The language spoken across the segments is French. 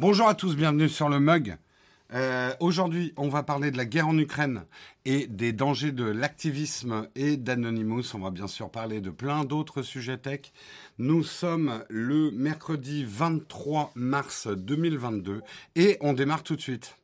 Bonjour à tous, bienvenue sur le mug. Euh, Aujourd'hui, on va parler de la guerre en Ukraine et des dangers de l'activisme et d'Anonymous. On va bien sûr parler de plein d'autres sujets tech. Nous sommes le mercredi 23 mars 2022 et on démarre tout de suite.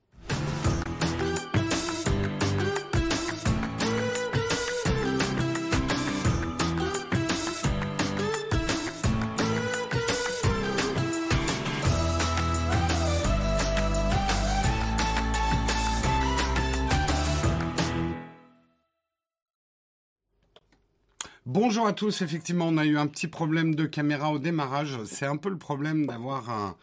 Bonjour à tous, effectivement on a eu un petit problème de caméra au démarrage. C'est un peu le problème d'avoir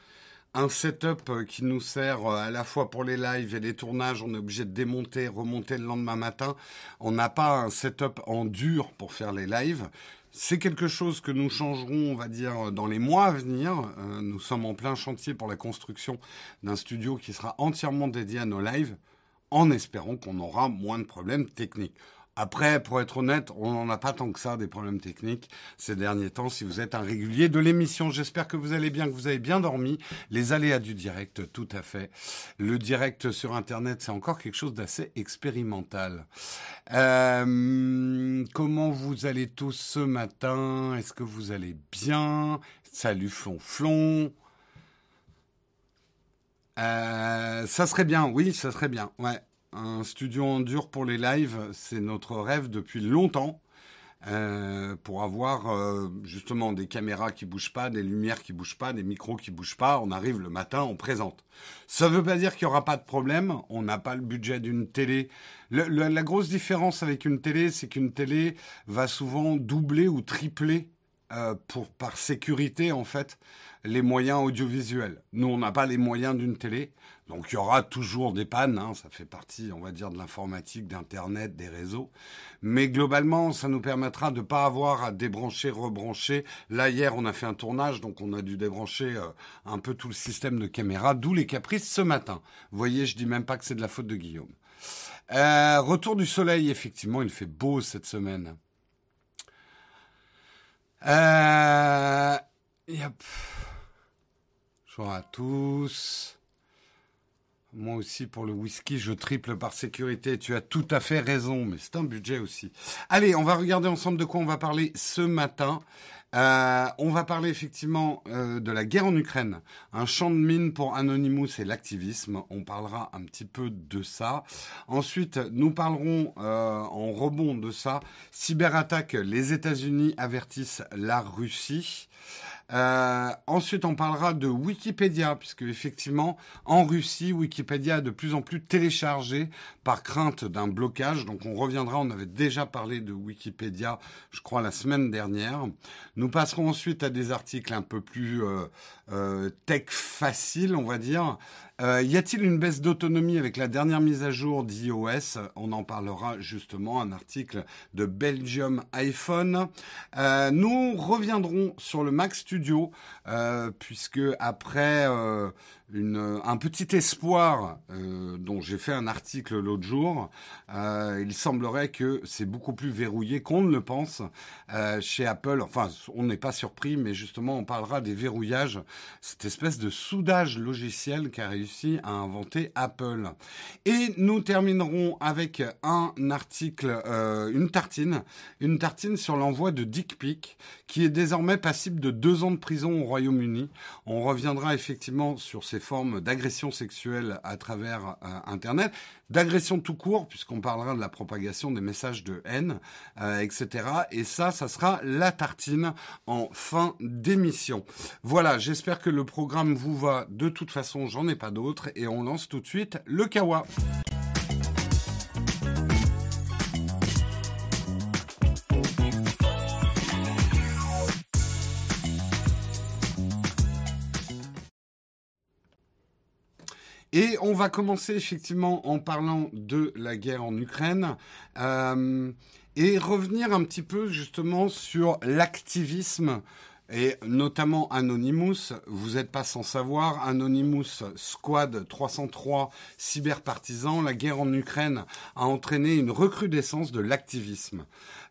un, setup qui nous sert à la fois pour les lives et les tournages. On est obligé de démonter, remonter le lendemain matin. On n'a pas un setup en dur pour faire les lives. C'est quelque chose que nous changerons, on va dire, dans les mois à venir. Euh, nous sommes en plein chantier pour la construction d'un studio qui sera entièrement dédié à nos lives, en espérant qu'on aura moins de problèmes techniques. Après, pour être honnête, on n'en a pas tant que ça des problèmes techniques ces derniers temps. Si vous êtes un régulier de l'émission, j'espère que vous allez bien, que vous avez bien dormi. Les aléas du direct, tout à fait. Le direct sur Internet, c'est encore quelque chose d'assez expérimental. Euh, comment vous allez tous ce matin? Est-ce que vous allez bien? Salut Flonflon. Euh, ça serait bien, oui, ça serait bien. Ouais, un studio en dur pour les lives, c'est notre rêve depuis longtemps. Euh, pour avoir euh, justement des caméras qui bougent pas, des lumières qui bougent pas, des micros qui bougent pas. On arrive le matin, on présente. Ça ne veut pas dire qu'il y aura pas de problème. On n'a pas le budget d'une télé. la grosse différence avec une télé, c'est qu'une télé va souvent doubler ou tripler euh, pour par sécurité en fait les moyens audiovisuels. Nous, on n'a pas les moyens d'une télé. Donc il y aura toujours des pannes, hein, ça fait partie, on va dire, de l'informatique, d'Internet, des réseaux. Mais globalement, ça nous permettra de ne pas avoir à débrancher, rebrancher. Là, hier, on a fait un tournage, donc on a dû débrancher euh, un peu tout le système de caméra, d'où les caprices ce matin. Vous voyez, je dis même pas que c'est de la faute de Guillaume. Euh, retour du soleil, effectivement, il fait beau cette semaine. Euh... Yep. Bonjour à tous. Moi aussi, pour le whisky, je triple par sécurité. Tu as tout à fait raison, mais c'est un budget aussi. Allez, on va regarder ensemble de quoi on va parler ce matin. Euh, on va parler effectivement euh, de la guerre en Ukraine, un champ de mine pour Anonymous et l'activisme. On parlera un petit peu de ça. Ensuite, nous parlerons euh, en rebond de ça. Cyberattaque, les États-Unis avertissent la Russie. Euh, ensuite, on parlera de Wikipédia, puisque effectivement, en Russie, Wikipédia est de plus en plus téléchargé par crainte d'un blocage. Donc, on reviendra. On avait déjà parlé de Wikipédia, je crois, la semaine dernière. Nous passerons ensuite à des articles un peu plus euh, euh, tech facile, on va dire. Euh, y a-t-il une baisse d'autonomie avec la dernière mise à jour d'iOS? On en parlera justement, un article de Belgium iPhone. Euh, nous reviendrons sur le Mac Studio, euh, puisque après un petit espoir dont j'ai fait un article l'autre jour, il semblerait que c'est beaucoup plus verrouillé qu'on ne le pense chez Apple. Enfin, on n'est pas surpris, mais justement, on parlera des verrouillages, cette espèce de soudage logiciel qu'a réussi à inventer Apple. Et nous terminerons avec un article, euh, une tartine, une tartine sur l'envoi de dick pic, qui est désormais passible de deux ans de prison au Royaume-Uni. On reviendra effectivement sur ces formes d'agression sexuelle à travers euh, Internet, d'agression tout court, puisqu'on parlera de la propagation des messages de haine, euh, etc. Et ça, ça sera la tartine en fin d'émission. Voilà, j'espère que le programme vous va. De toute façon, j'en ai pas d'autres. Et on lance tout de suite le Kawa. Et on va commencer effectivement en parlant de la guerre en Ukraine euh, et revenir un petit peu justement sur l'activisme et notamment Anonymous. Vous n'êtes pas sans savoir, Anonymous Squad 303 cyberpartisans, la guerre en Ukraine a entraîné une recrudescence de l'activisme.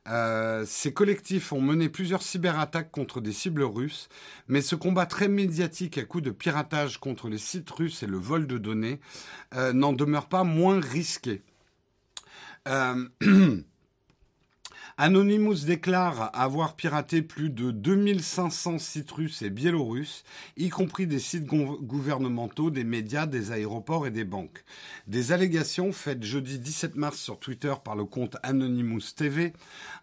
Euh, ces collectifs ont mené plusieurs cyberattaques contre des cibles russes, mais ce combat très médiatique à coup de piratage contre les sites russes et le vol de données euh, n'en demeure pas moins risqué. Euh, Anonymous déclare avoir piraté plus de 2500 sites russes et biélorusses, y compris des sites gouvernementaux, des médias, des aéroports et des banques. Des allégations faites jeudi 17 mars sur Twitter par le compte Anonymous TV,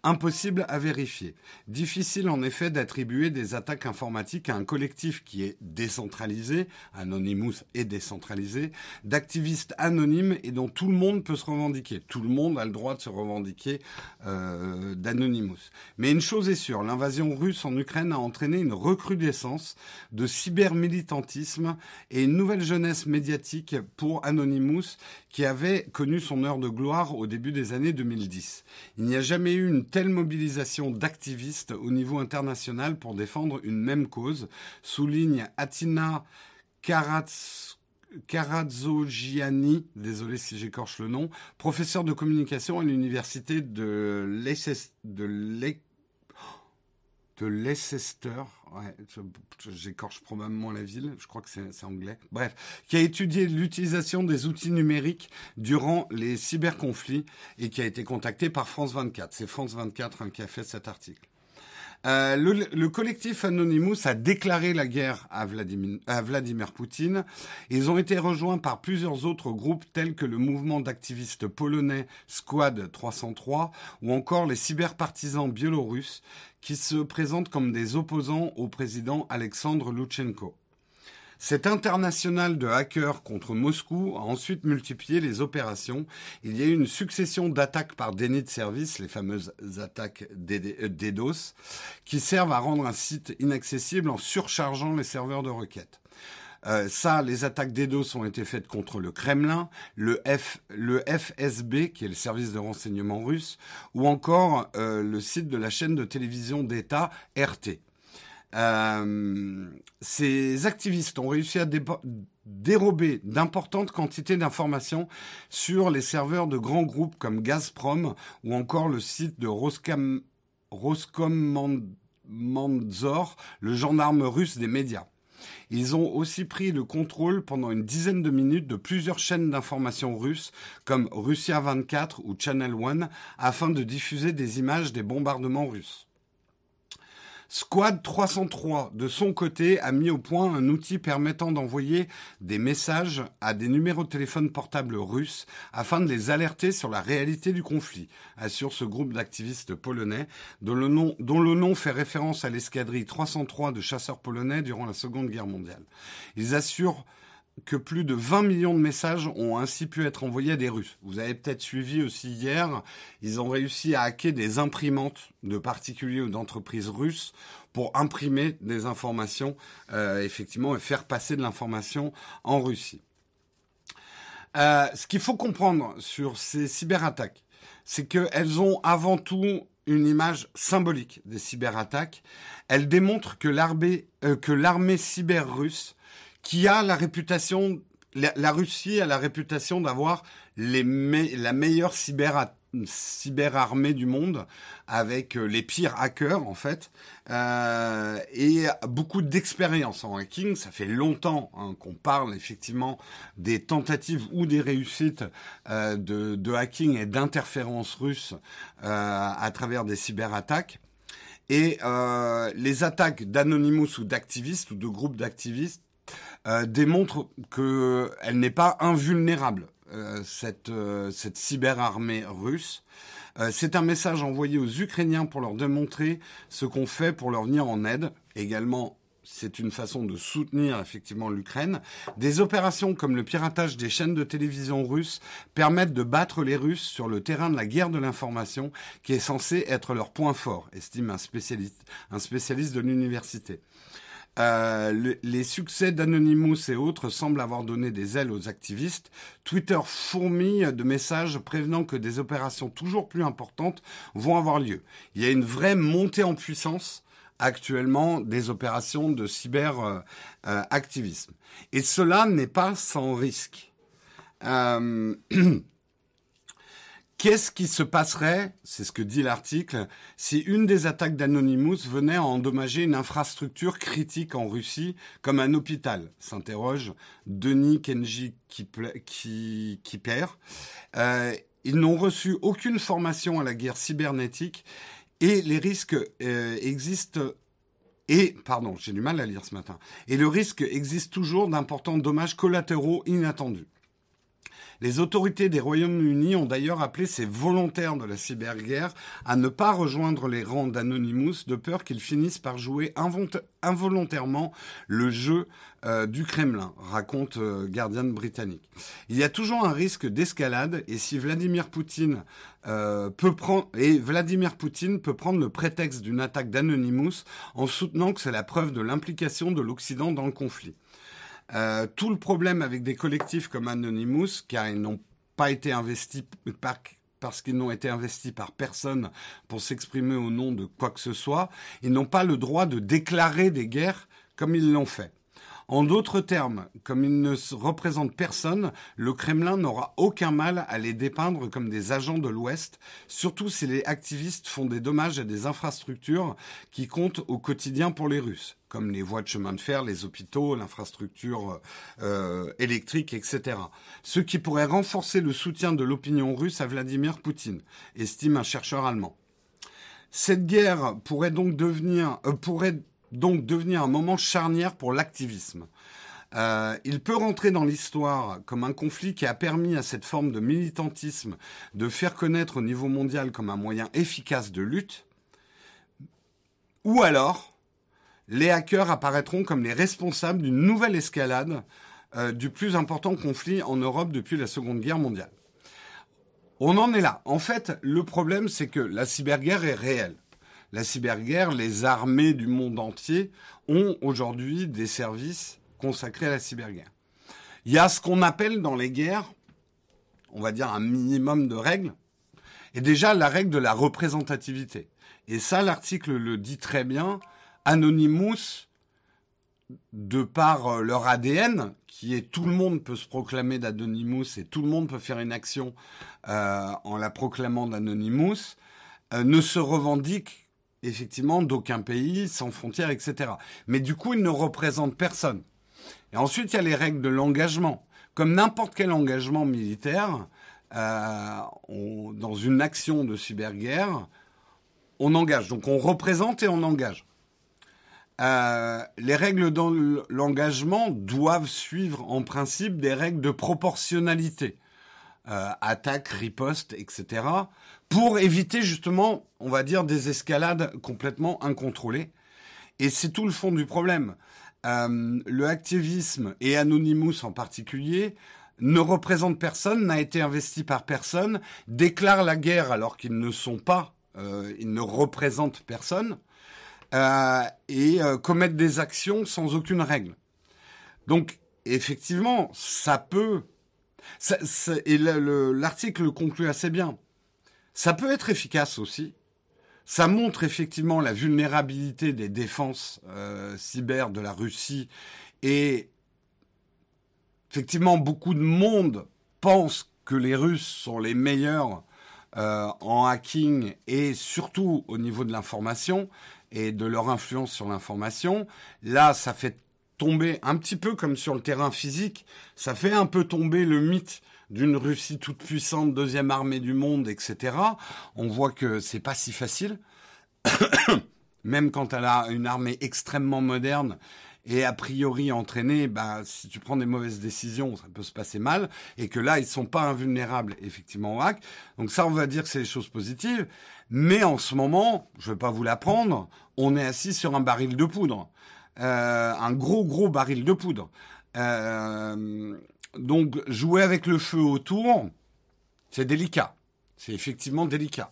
impossible à vérifier. Difficile en effet d'attribuer des attaques informatiques à un collectif qui est décentralisé, Anonymous est décentralisé, d'activistes anonymes et dont tout le monde peut se revendiquer. Tout le monde a le droit de se revendiquer. Euh, d'Anonymous. Mais une chose est sûre, l'invasion russe en Ukraine a entraîné une recrudescence de cybermilitantisme et une nouvelle jeunesse médiatique pour Anonymous qui avait connu son heure de gloire au début des années 2010. Il n'y a jamais eu une telle mobilisation d'activistes au niveau international pour défendre une même cause, souligne Atina Karatz Karazzogiani, désolé si j'écorche le nom, professeur de communication à l'université de Leicester, j'écorche probablement la ville, je crois que c'est anglais, bref, qui a étudié l'utilisation des outils numériques durant les cyberconflits et qui a été contacté par France 24. C'est France 24 hein, qui a fait cet article. Euh, le, collectif Anonymous a déclaré la guerre à Vladimir, Poutine. Ils ont été rejoints par plusieurs autres groupes tels que le mouvement d'activistes polonais Squad 303 ou encore les cyberpartisans biélorusses qui se présentent comme des opposants au président Alexandre Loutchenko. Cet international de hackers contre Moscou a ensuite multiplié les opérations. Il y a eu une succession d'attaques par déni de service, les fameuses attaques DDoS, qui servent à rendre un site inaccessible en surchargeant les serveurs de requête. Euh, ça, les attaques DDoS ont été faites contre le Kremlin, le FSB, qui est le service de renseignement russe, ou encore euh, le site de la chaîne de télévision d'État RT. Euh, ces activistes ont réussi à dérober d'importantes quantités d'informations sur les serveurs de grands groupes comme Gazprom ou encore le site de Roscom, Roskomnadzor, le gendarme russe des médias. Ils ont aussi pris le contrôle pendant une dizaine de minutes de plusieurs chaînes d'information russes comme Russia 24 ou Channel One afin de diffuser des images des bombardements russes. Squad 303, de son côté, a mis au point un outil permettant d'envoyer des messages à des numéros de téléphone portables russes afin de les alerter sur la réalité du conflit, assure ce groupe d'activistes polonais dont le nom, fait référence à l'escadrille 303 de chasseurs polonais durant la Seconde Guerre mondiale. Ils assurent que plus de 20 millions de messages ont ainsi pu être envoyés à des Russes. Vous avez peut-être suivi aussi hier, ils ont réussi à hacker des imprimantes de particuliers ou d'entreprises russes pour imprimer des informations, euh, effectivement, et faire passer de l'information en Russie. Euh, ce qu'il faut comprendre sur ces cyberattaques, c'est qu'elles ont avant tout une image symbolique des cyberattaques. Elles démontrent que l'armée euh, cyber russe qui a la réputation, la, Russie a la réputation d'avoir les la meilleure cyber cyberarmée du monde avec euh, les pires hackers en fait euh, et beaucoup d'expérience en hacking. Ça fait longtemps hein, qu'on parle effectivement des tentatives ou des réussites euh, de, de, hacking et d'interférence russe euh, à travers des cyberattaques. Et euh, les attaques d'Anonymous ou d'activistes ou de groupes d'activistes euh, démontre qu'elle n'est pas invulnérable, euh, cette, euh, cyberarmée russe. C'est un message envoyé aux Ukrainiens pour leur démontrer ce qu'on fait pour leur venir en aide. Également, c'est une façon de soutenir effectivement l'Ukraine. Des opérations comme le piratage des chaînes de télévision russes permettent de battre les Russes sur le terrain de la guerre de l'information, qui est censé être leur point fort, estime un spécialiste de l'université. Euh, les succès d'Anonymous et autres semblent avoir donné des ailes aux activistes. Twitter fourmille de messages prévenant que des opérations toujours plus importantes vont avoir lieu. Il y a une vraie montée en puissance actuellement des opérations de cyberactivisme. Et cela n'est pas sans risque. Qu'est-ce qui se passerait, c'est ce que dit l'article, si une des attaques d'Anonymous venait à endommager une infrastructure critique en Russie, comme un hôpital? S'interroge Denis Kenji Kiper. Euh, ils n'ont reçu aucune formation à la guerre cybernétique et les risques euh, existent et, pardon, j'ai du mal à lire ce matin, et le risque existe toujours d'importants dommages collatéraux inattendus. Les autorités des Royaumes-Unis ont d'ailleurs appelé ces volontaires de la cyberguerre à ne pas rejoindre les rangs d'Anonymous de peur qu'ils finissent par jouer involontairement le jeu euh, du Kremlin, raconte euh, Guardian britannique. Il y a toujours un risque d'escalade et si Vladimir Poutine euh, peut prendre et Vladimir Poutine peut prendre le prétexte d'une attaque d'Anonymous en soutenant que c'est la preuve de l'implication de l'Occident dans le conflit. Euh, tout le problème avec des collectifs comme Anonymous, car ils n'ont pas été investis parce qu'ils n'ont été investis par personne pour s'exprimer au nom de quoi que ce soit, ils n'ont pas le droit de déclarer des guerres comme ils l'ont fait. En d'autres termes, comme ils ne représentent personne, le Kremlin n'aura aucun mal à les dépeindre comme des agents de l'Ouest, surtout si les activistes font des dommages à des infrastructures qui comptent au quotidien pour les Russes, comme les voies de chemin de fer, les hôpitaux, l'infrastructure euh, électrique, etc. Ce qui pourrait renforcer le soutien de l'opinion russe à Vladimir Poutine, estime un chercheur allemand. Cette guerre pourrait donc devenir, euh, pourrait donc devenir un moment charnière pour l'activisme. Euh, il peut rentrer dans l'histoire comme un conflit qui a permis à cette forme de militantisme de faire connaître au niveau mondial comme un moyen efficace de lutte, ou alors les hackers apparaîtront comme les responsables d'une nouvelle escalade euh, du plus important conflit en Europe depuis la Seconde Guerre mondiale. On en est là. En fait, le problème, c'est que la cyberguerre est réelle la cyberguerre, les armées du monde entier ont aujourd'hui des services consacrés à la cyberguerre. Il y a ce qu'on appelle dans les guerres, on va dire un minimum de règles, et déjà la règle de la représentativité. Et ça, l'article le dit très bien, Anonymous, de par euh, leur ADN, qui est tout le monde peut se proclamer d'Anonymous et tout le monde peut faire une action euh, en la proclamant d'Anonymous, euh, ne se revendique effectivement d'aucun pays, sans frontières, etc. Mais du coup, il ne représente personne. Et ensuite, il y a les règles de l'engagement. Comme n'importe quel engagement militaire, euh, dans une action de cyberguerre, on engage. Donc on représente et on engage. Euh, les règles dans l'engagement doivent suivre en principe des règles de proportionnalité. Euh, attaque, riposte, etc pour éviter justement, on va dire, des escalades complètement incontrôlées. Et c'est tout le fond du problème. Euh, le activisme et Anonymous en particulier ne représente personne, n'a été investi par personne, déclare la guerre alors qu'ils ne sont pas, euh, ils ne représentent personne, euh, et euh, commettent des actions sans aucune règle. Donc, effectivement, ça peut. Et l'article conclut assez bien. Ça peut être efficace aussi. Ça montre effectivement la vulnérabilité des défenses euh, cyber de la Russie et effectivement beaucoup de monde pense que les Russes sont les meilleurs euh, en hacking et surtout au niveau de l'information et de leur influence sur l'information. Là, ça fait tomber un petit peu comme sur le terrain physique, ça fait un peu tomber le mythe d'une Russie toute puissante, deuxième armée du monde, etc. On voit que c'est pas si facile. Même quand elle a une armée extrêmement moderne et a priori entraînée, bah, si tu prends des mauvaises décisions, ça peut se passer mal. Et que là, ils sont pas invulnérables, effectivement, au hack. Donc ça, on va dire que c'est des choses positives. Mais en ce moment, je vais pas vous l'apprendre, on est assis sur un baril de poudre. Euh, un gros, gros baril de poudre. Euh, donc jouer avec le feu autour, c'est délicat. C'est effectivement délicat.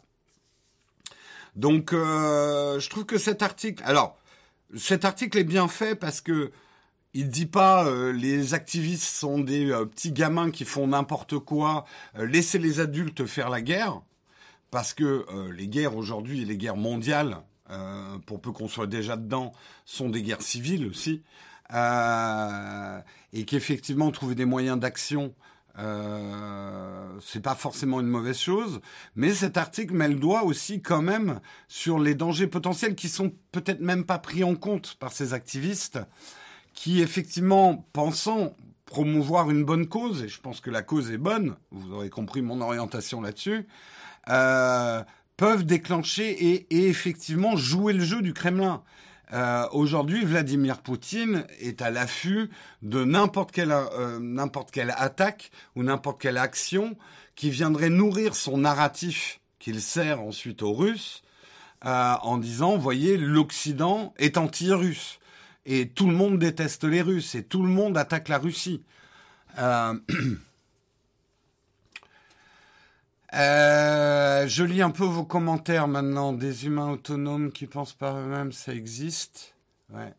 Donc euh, je trouve que cet article, alors cet article est bien fait parce que il dit pas les activistes sont des petits gamins qui font n'importe quoi, laissez les adultes faire la guerre parce que les guerres aujourd'hui, les guerres mondiales, euh, pour peu qu'on soit déjà dedans, sont des guerres civiles aussi, euh, et qu'effectivement trouver des moyens d'action, euh, c'est pas forcément une mauvaise chose. Mais cet article met le doigt aussi quand même sur les dangers potentiels qui sont peut-être même pas pris en compte par ces activistes, qui effectivement pensant promouvoir une bonne cause, et je pense que la cause est bonne, vous aurez compris mon orientation là-dessus, euh, peuvent déclencher et, effectivement jouer le jeu du Kremlin. Euh, Aujourd'hui, Vladimir Poutine est à l'affût de n'importe quelle, euh, n'importe quelle attaque ou n'importe quelle action qui viendrait nourrir son narratif qu'il sert ensuite aux Russes euh, en disant, voyez, l'Occident est anti-russe et tout le monde déteste les Russes et tout le monde attaque la Russie. Euh, je lis un peu vos commentaires maintenant. Des humains autonomes qui pensent par eux-mêmes, ça existe. Ouais.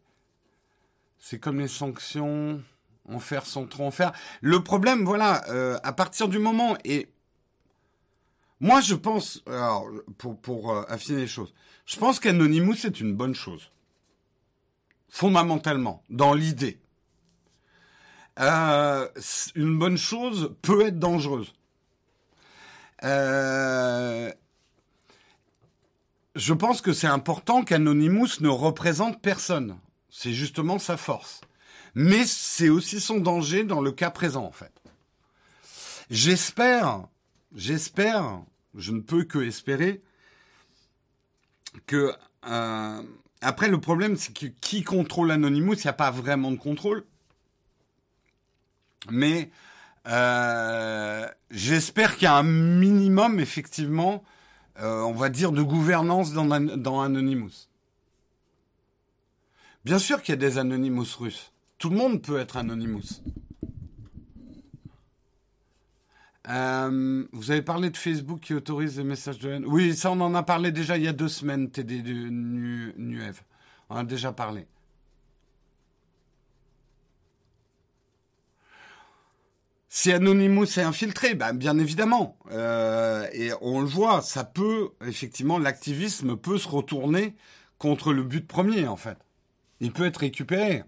C'est comme les sanctions, en faire sans trop en faire. Le problème, voilà, euh, à partir du moment et moi je pense, alors pour euh, affiner les choses, je pense qu'Anonymous c'est une bonne chose, fondamentalement, dans l'idée. Une bonne chose peut être dangereuse. Euh, je pense que c'est important qu'Anonymous ne représente personne. C'est justement sa force. Mais c'est aussi son danger dans le cas présent, en fait. J'espère, j'espère, je ne peux que espérer, que... Euh, après, le problème, c'est que qui contrôle Anonymous, il n'y a pas vraiment de contrôle. Mais euh, j'espère qu'il y a un minimum, effectivement, euh, on va dire, de gouvernance dans, Anonymous. Bien sûr qu'il y a des Anonymous russes. Tout le monde peut être Anonymous. Euh, vous avez parlé de Facebook qui autorise les messages de haine. Oui, ça on en a parlé déjà il y a deux semaines, TD Nuev. On a déjà parlé. Si Anonymous est infiltré, ben bien évidemment. Euh, et on le voit, ça peut, effectivement, l'activisme peut se retourner contre le but premier, en fait. Il peut être récupéré.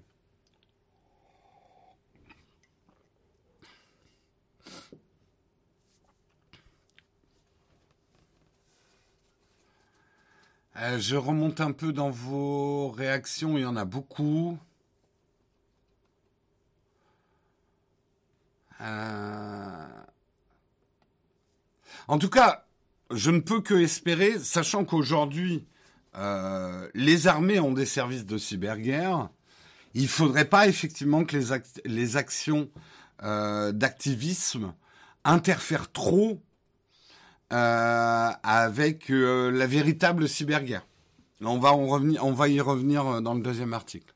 Euh, je remonte un peu dans vos réactions, il y en a beaucoup. Euh, en tout cas, je ne peux que espérer, sachant qu'aujourd'hui, euh, les armées ont des services de cyberguerre, il ne faudrait pas effectivement que les, actions euh, d'activisme interfèrent trop avec la véritable cyberguerre. On va y revenir dans le deuxième article.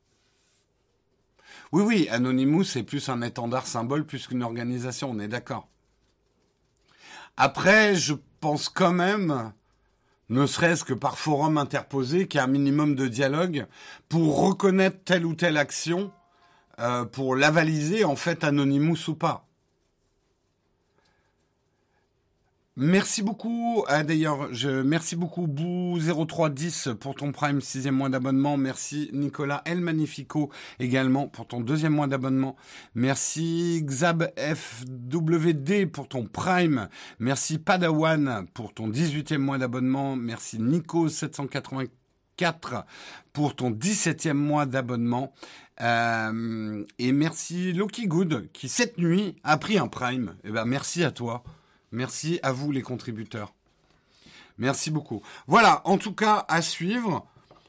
Oui, oui, Anonymous, c'est plus un étendard symbole plus qu'une organisation, on est d'accord. Après, je pense quand même, ne serait-ce que par forum interposé, qu'il y a un minimum de dialogue pour reconnaître telle ou telle action, euh, pour l'avaliser, en fait, Anonymous ou pas. Merci beaucoup. Ah, D'ailleurs, je merci beaucoup Bou0310 pour ton Prime sixième mois d'abonnement. Merci Nicolas El Magnifico également pour ton deuxième mois d'abonnement. Merci XabFWD pour ton Prime. Merci Padawan pour ton 18e mois d'abonnement. Merci Nico784 pour ton 17e mois d'abonnement. Euh, et merci Loki Good qui cette nuit a pris un Prime. Eh ben merci à toi. Merci à vous les contributeurs. Merci beaucoup. Voilà, en tout cas, à suivre,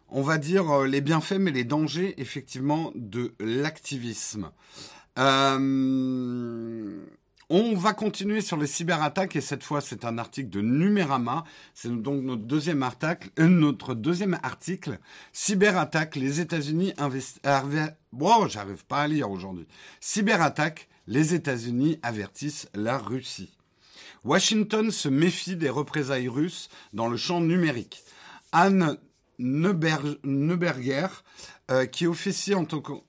on va dire euh, les bienfaits mais les dangers effectivement de l'activisme. Euh, on va continuer sur les cyberattaques et cette fois c'est un article de Numérama. C'est donc notre deuxième article, euh, notre deuxième article. Cyberattaque, les États-Unis investissent. Bon, j'arrive pas à lire aujourd'hui. Cyberattaque, les États-Unis avertissent la Russie. Washington se méfie des représailles russes dans le champ numérique. Anne Neuberger, euh, qui officie en,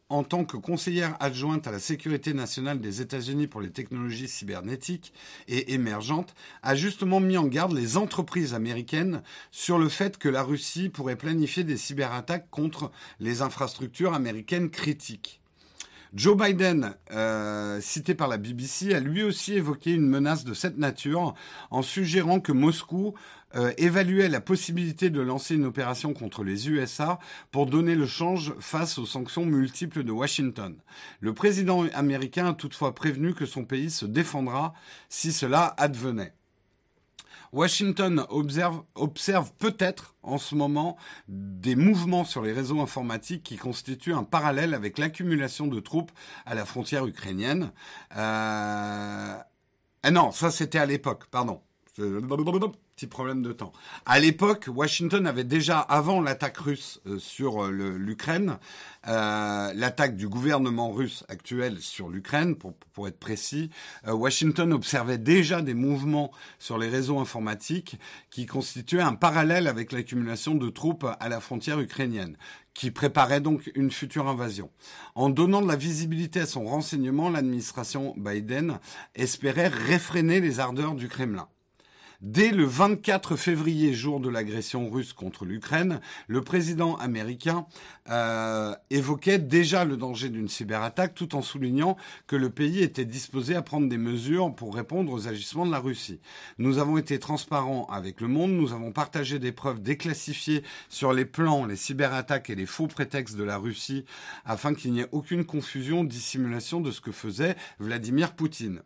en, tant que conseillère adjointe à la sécurité nationale des États-Unis pour les technologies cybernétiques et émergentes, a justement mis en garde les entreprises américaines sur le fait que la Russie pourrait planifier des cyberattaques contre les infrastructures américaines critiques. Joe Biden, euh, cité par la BBC, a lui aussi évoqué une menace de cette nature en suggérant que Moscou euh, évaluait la possibilité de lancer une opération contre les USA pour donner le change face aux sanctions multiples de Washington. Le président américain a toutefois prévenu que son pays se défendra si cela advenait. Washington observe, peut-être en ce moment des mouvements sur les réseaux informatiques qui constituent un parallèle avec l'accumulation de troupes à la frontière ukrainienne. Euh... Ah non, ça c'était à l'époque, pardon. Petit problème de temps. À l'époque, Washington avait déjà, avant l'attaque russe euh, sur euh, l'Ukraine, euh, l'attaque du gouvernement russe actuel sur l'Ukraine, pour, être précis, Washington observait déjà des mouvements sur les réseaux informatiques qui constituaient un parallèle avec l'accumulation de troupes à la frontière ukrainienne qui préparait donc une future invasion. En donnant de la visibilité à son renseignement, l'administration Biden espérait réfréner les ardeurs du Kremlin. Dès le 24 février, jour de l'agression russe contre l'Ukraine, le président américain euh, évoquait déjà le danger d'une cyberattaque tout en soulignant que le pays était disposé à prendre des mesures pour répondre aux agissements de la Russie. Nous avons été transparents avec le monde, nous avons partagé des preuves déclassifiées sur les plans, les cyberattaques et les faux prétextes de la Russie afin qu'il n'y ait aucune confusion, dissimulation de ce que faisait Vladimir Poutine.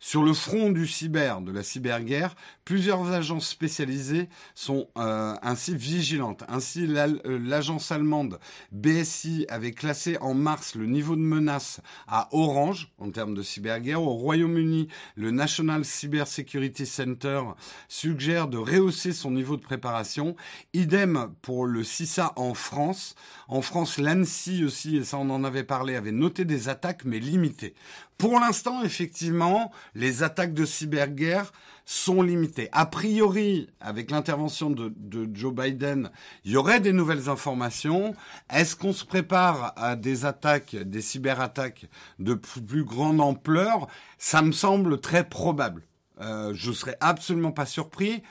Sur le front du cyber, de la cyberguerre, plusieurs agences spécialisées sont euh, ainsi vigilantes. Ainsi, euh, l'agence allemande BSI avait classé en mars le niveau de menace à orange en termes de cyberguerre. Au Royaume-Uni, le National Cyber Security Center suggère de rehausser son niveau de préparation. Idem pour le CISA en France. En France, l'ANSI aussi, et ça on en avait parlé, avait noté des attaques mais limitées. Pour l'instant, effectivement, les attaques de cyberguerre sont limitées. A priori, avec l'intervention de, Joe Biden, il y aurait des nouvelles informations. Est-ce qu'on se prépare à des attaques, des cyberattaques de plus, grande ampleur? Ça me semble très probable. Euh, je serais absolument pas surpris.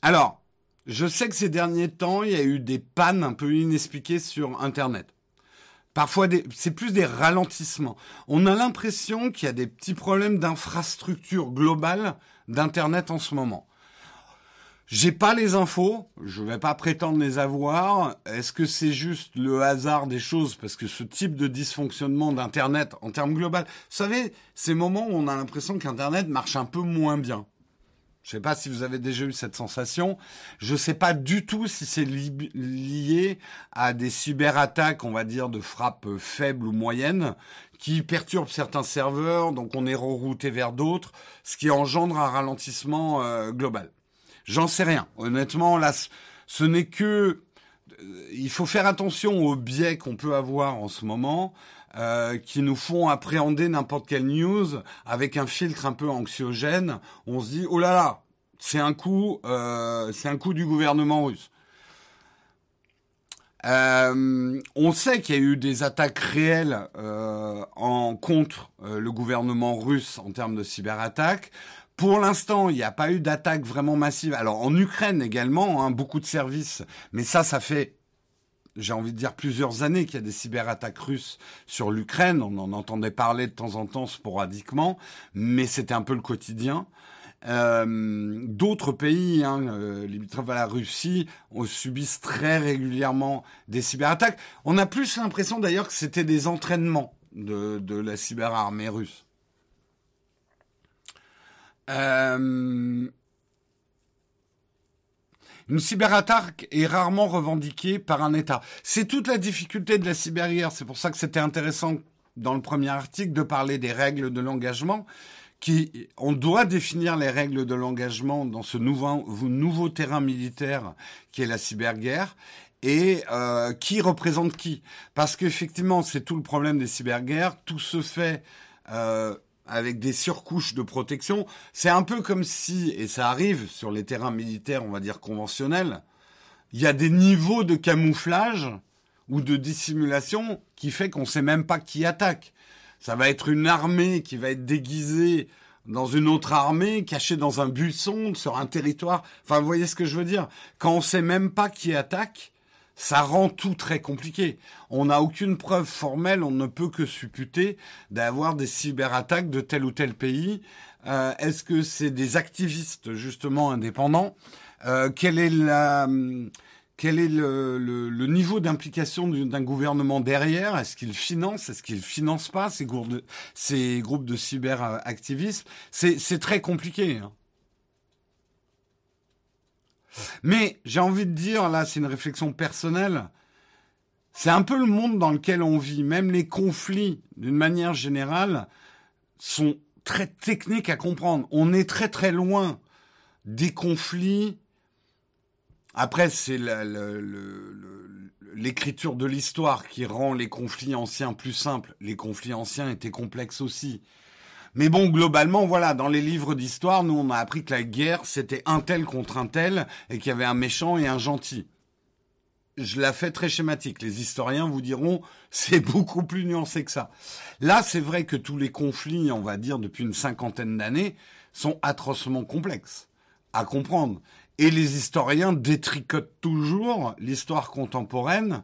Alors, je sais que ces derniers temps, il y a eu des pannes un peu inexpliquées sur Internet. Parfois, c'est plus des ralentissements. On a l'impression qu'il y a des petits problèmes d'infrastructure globale d'Internet en ce moment. J'ai pas les infos, je vais pas prétendre les avoir. Est-ce que c'est juste le hasard des choses? Parce que ce type de dysfonctionnement d'internet en termes global, vous savez, ces moments où on a l'impression qu'internet marche un peu moins bien. Je ne sais pas si vous avez déjà eu cette sensation. Je ne sais pas du tout si c'est lié à des cyberattaques, on va dire, de frappe faibles ou moyennes, qui perturbent certains serveurs, donc on est rerouté vers d'autres, ce qui engendre un ralentissement euh, global. J'en sais rien. Honnêtement, là, ce n'est que... Euh, il faut faire attention aux biais qu'on peut avoir en ce moment. Euh, qui nous font appréhender n'importe quelle news avec un filtre un peu anxiogène. On se dit oh là là, c'est un coup, euh, c'est un coup du gouvernement russe. Euh, on sait qu'il y a eu des attaques réelles en contre le gouvernement russe en termes de cyberattaques. Pour l'instant, il n'y a pas eu d'attaque vraiment massive. Alors en Ukraine également, hein, beaucoup de services, mais ça, ça fait j'ai envie de dire, plusieurs années qu'il y a des cyberattaques russes sur l'Ukraine. On en entendait parler de temps en temps sporadiquement, mais c'était un peu le quotidien. Euh, D'autres pays, limitrophes à la Russie, subissent très régulièrement des cyberattaques. On a plus l'impression d'ailleurs que c'était des entraînements de, de la cyberarmée russe. Euh, une cyberattaque est rarement revendiquée par un État. C'est toute la difficulté de la cyberguerre. C'est pour ça que c'était intéressant dans le premier article de parler des règles de l'engagement. Qui, on doit définir les règles de l'engagement dans ce nouveau, nouveau terrain militaire qui est la cyberguerre et euh, qui représente qui? Parce qu'effectivement, c'est tout le problème des cyberguerres. Tout se fait euh, avec des surcouches de protection. C'est un peu comme si, et ça arrive sur les terrains militaires, on va dire conventionnels, il y a des niveaux de camouflage ou de dissimulation qui fait qu'on ne sait même pas qui attaque. Ça va être une armée qui va être déguisée dans une autre armée, cachée dans un buisson, sur un territoire. Enfin, vous voyez ce que je veux dire? Quand on ne sait même pas qui attaque, ça rend tout très compliqué. On n'a aucune preuve formelle, on ne peut que supputer d'avoir des cyberattaques de tel ou tel pays. Euh, est-ce que c'est des activistes justement indépendants euh, Quelle est la quel est le, niveau d'implication d'un gouvernement derrière? Est-ce qu'il finance? Est-ce qu'il finance pas ces groupes de, ces groupes C'est très compliqué. Hein. Mais j'ai envie de dire, là, c'est une réflexion personnelle. C'est un peu le monde dans lequel on vit. Même les conflits, d'une manière générale, sont très techniques à comprendre. On est très très loin des conflits après, c'est l'écriture de l'histoire qui rend les conflits anciens plus simples. Les conflits anciens étaient complexes aussi. Mais bon, globalement, voilà, dans les livres d'histoire, nous, on a appris que la guerre, c'était un tel contre un tel, et qu'il y avait un méchant et un gentil. Je la fais très schématique. Les historiens vous diront, c'est beaucoup plus nuancé que ça. Là, c'est vrai que tous les conflits, on va dire, depuis une cinquantaine d'années, sont atrocement complexes à comprendre. Et les historiens détricotent toujours l'histoire contemporaine.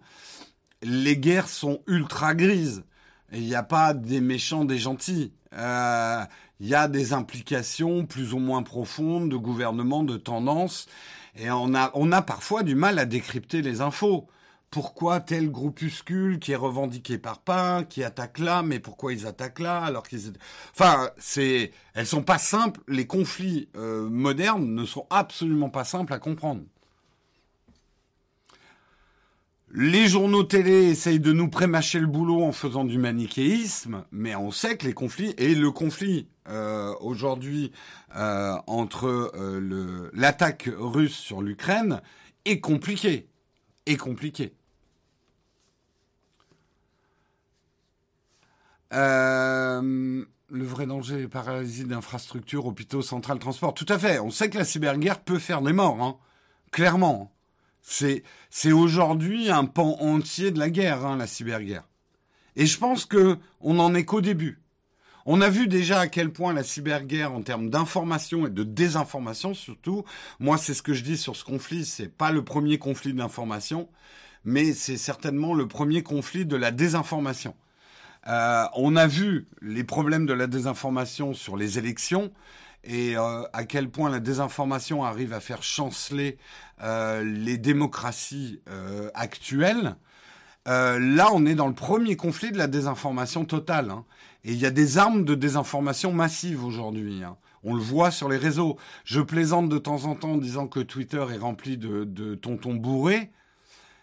Les guerres sont ultra grises. Il n'y a pas des méchants, des gentils. Euh, il y a des implications plus ou moins profondes de gouvernement, de tendances. Et on a, on a parfois du mal à décrypter les infos pourquoi tel groupuscule qui est revendiqué par Pain, qui attaque là, mais pourquoi ils attaquent là alors qu'ils... Enfin, c'est, elles sont pas simples. Les conflits euh, modernes ne sont absolument pas simples à comprendre. Les journaux télé essayent de nous prémâcher le boulot en faisant du manichéisme, mais on sait que les conflits et le conflit euh, aujourd'hui euh, entre l'attaque russe sur l'Ukraine est compliqué est compliqué. Euh, le vrai danger est paralysie d'infrastructures, hôpitaux, centrales, transports. Tout à fait. On sait que la cyberguerre peut faire des morts, hein. clairement. C'est, aujourd'hui un pan entier de la guerre, hein, la cyberguerre. Et je pense que on en est qu'au début. On a vu déjà à quel point la cyberguerre, en termes d'information et de désinformation surtout, moi c'est ce que je dis sur ce conflit, c'est pas le premier conflit d'information, mais c'est certainement le premier conflit de la désinformation. Euh, on a vu les problèmes de la désinformation sur les élections et euh, à quel point la désinformation arrive à faire chanceler euh, les démocraties actuelles. là, on est dans le premier conflit de la désinformation totale. Hein. Et il y a des armes de désinformation massives aujourd'hui. Hein. On le voit sur les réseaux. Je plaisante de temps en temps en disant que Twitter est rempli de, de tontons bourrés.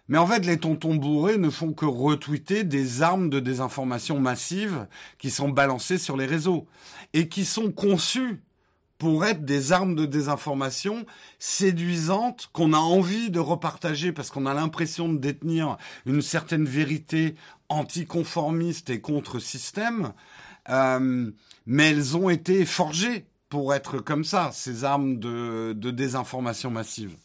Mais en fait, les tontons bourrés ne font que retweeter des armes de désinformation massives qui sont balancées sur les réseaux et qui sont conçues pour être des armes de désinformation séduisantes qu'on a envie de repartager parce qu'on a l'impression de détenir une certaine vérité anticonformiste et contre système, euh, mais elles ont été forgées pour être comme ça, ces armes de désinformation massive.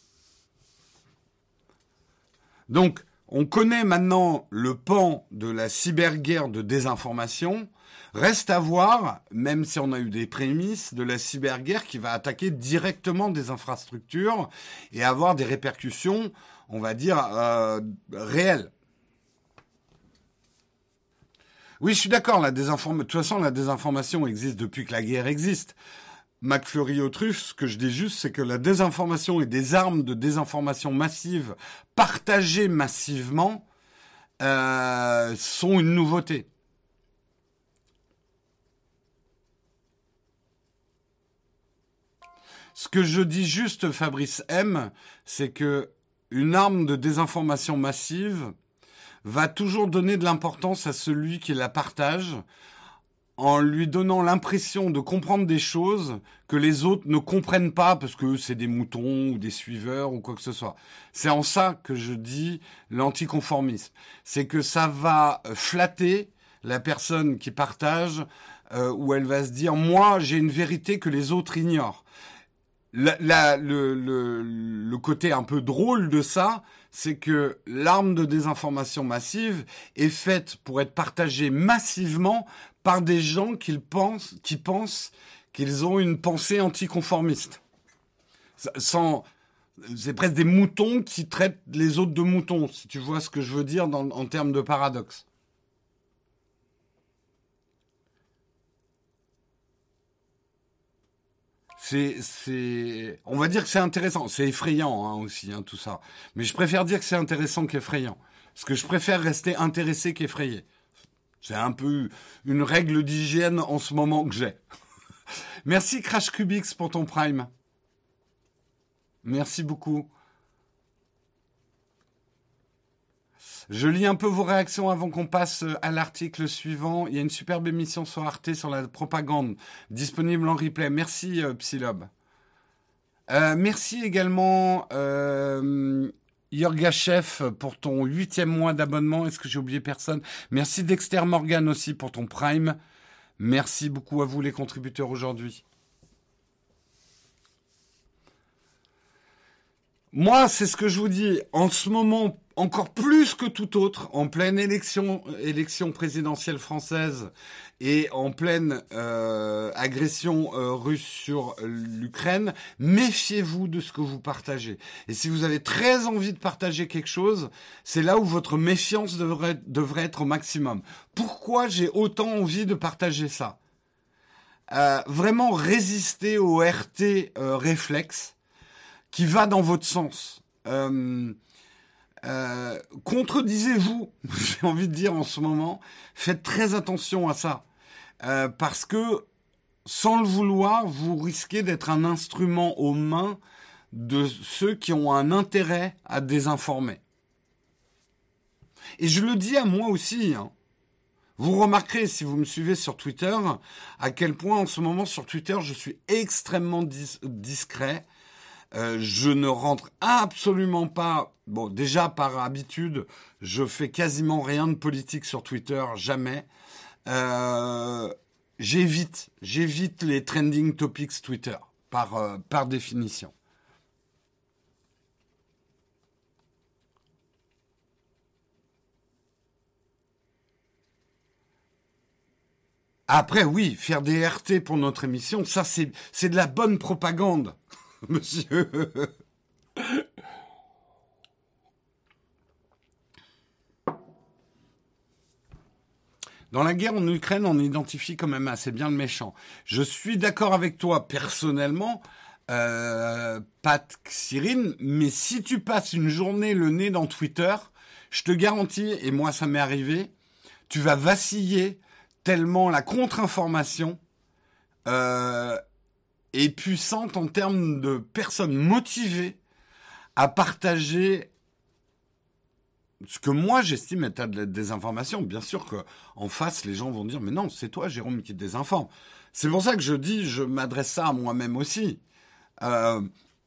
Donc, on connaît maintenant le pan de la cyberguerre de désinformation. Reste à voir, même si on a eu des prémices, de la cyberguerre qui va attaquer directement des infrastructures et avoir des répercussions, on va dire, euh, réelles. Oui, je suis d'accord. De toute façon, la désinformation existe depuis que la guerre existe. McFlurry au truffe, ce que je dis juste, c'est que la désinformation et des armes de désinformation massive partagées massivement euh, sont une nouveauté. Ce que je dis juste, Fabrice M, c'est que une arme de désinformation massive va toujours donner de l'importance à celui qui la partage en lui donnant l'impression de comprendre des choses que les autres ne comprennent pas parce que c'est des moutons ou des suiveurs ou quoi que ce soit. C'est en ça que je dis l'anticonformisme. C'est que ça va flatter la personne qui partage euh, où elle va se dire moi j'ai une vérité que les autres ignorent. Le, côté un peu drôle de ça, c'est que l'arme de désinformation massive est faite pour être partagée massivement par des gens qui pensent, qui pensent qu'ils ont une pensée anticonformiste. C'est presque des moutons qui traitent les autres de moutons, si tu vois ce que je veux dire en termes de paradoxe. C'est, on va dire que c'est intéressant. C'est effrayant hein, aussi, hein, tout ça. Mais je préfère dire que c'est intéressant qu'effrayant. Parce que je préfère rester intéressé qu'effrayé. C'est un peu une règle d'hygiène en ce moment que j'ai. Merci Crash Cubix pour ton prime. Merci beaucoup. Je lis un peu vos réactions avant qu'on passe euh, à l'article suivant. Il y a une superbe émission sur Arte sur la propagande, disponible en replay. Merci euh, Psylob. Euh, merci également euh, pour ton huitième mois d'abonnement. Est-ce que j'ai oublié personne? Merci Dexter Morgan aussi pour ton prime. Merci beaucoup à vous les contributeurs aujourd'hui. Moi, c'est ce que je vous dis. En ce moment, encore plus que tout autre, en pleine élection, présidentielle française et en pleine euh, agression euh, russe sur l'Ukraine, méfiez-vous de ce que vous partagez. Et si vous avez très envie de partager quelque chose, c'est là où votre méfiance devrait, devrait être au maximum. Pourquoi j'ai autant envie de partager ça? Euh, Vraiment résister au RT réflexe qui va dans votre sens. Euh, contredisez-vous, j'ai envie de dire en ce moment, faites très attention à ça. Euh, parce que, sans le vouloir, vous risquez d'être un instrument aux mains de ceux qui ont un intérêt à désinformer. Et je le dis à moi aussi. Hein. Vous remarquerez, si vous me suivez sur Twitter, à quel point en ce moment sur Twitter, je suis extrêmement discret euh, je ne rentre absolument pas. Bon, déjà par habitude, je fais quasiment rien de politique sur Twitter, jamais. Euh, j'évite, j'évite les trending topics Twitter par euh, par définition. Après, oui, faire des RT pour notre émission, ça c'est c'est de la bonne propagande. monsieur. Dans la guerre en Ukraine, on identifie quand même assez bien le méchant. Je suis d'accord avec toi personnellement, euh, Pat Cyrine, mais si tu passes une journée le nez dans Twitter, je te garantis, et moi ça m'est arrivé, tu vas vaciller tellement la contre-information euh, est puissante en termes de personnes motivées à partager ce que moi j'estime être des informations. Bien sûr qu'en face, les gens vont dire mais non, c'est toi, Jérôme, qui te désinforme. C'est pour ça que je dis, je m'adresse ça à moi-même aussi. Euh,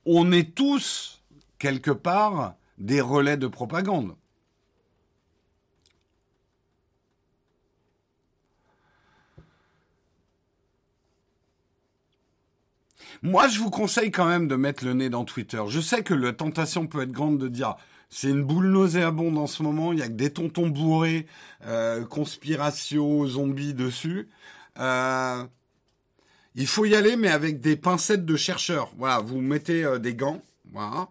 on est tous quelque part des relais de propagande. Moi, je vous conseille quand même de mettre le nez dans Twitter. Je sais que la tentation peut être grande de dire c'est une boule nauséabonde en ce moment, il y a que des tontons bourrés, euh, conspiration, zombies dessus. Euh, il faut y aller, mais avec des pincettes de chercheurs. Voilà, vous mettez euh, des gants, voilà,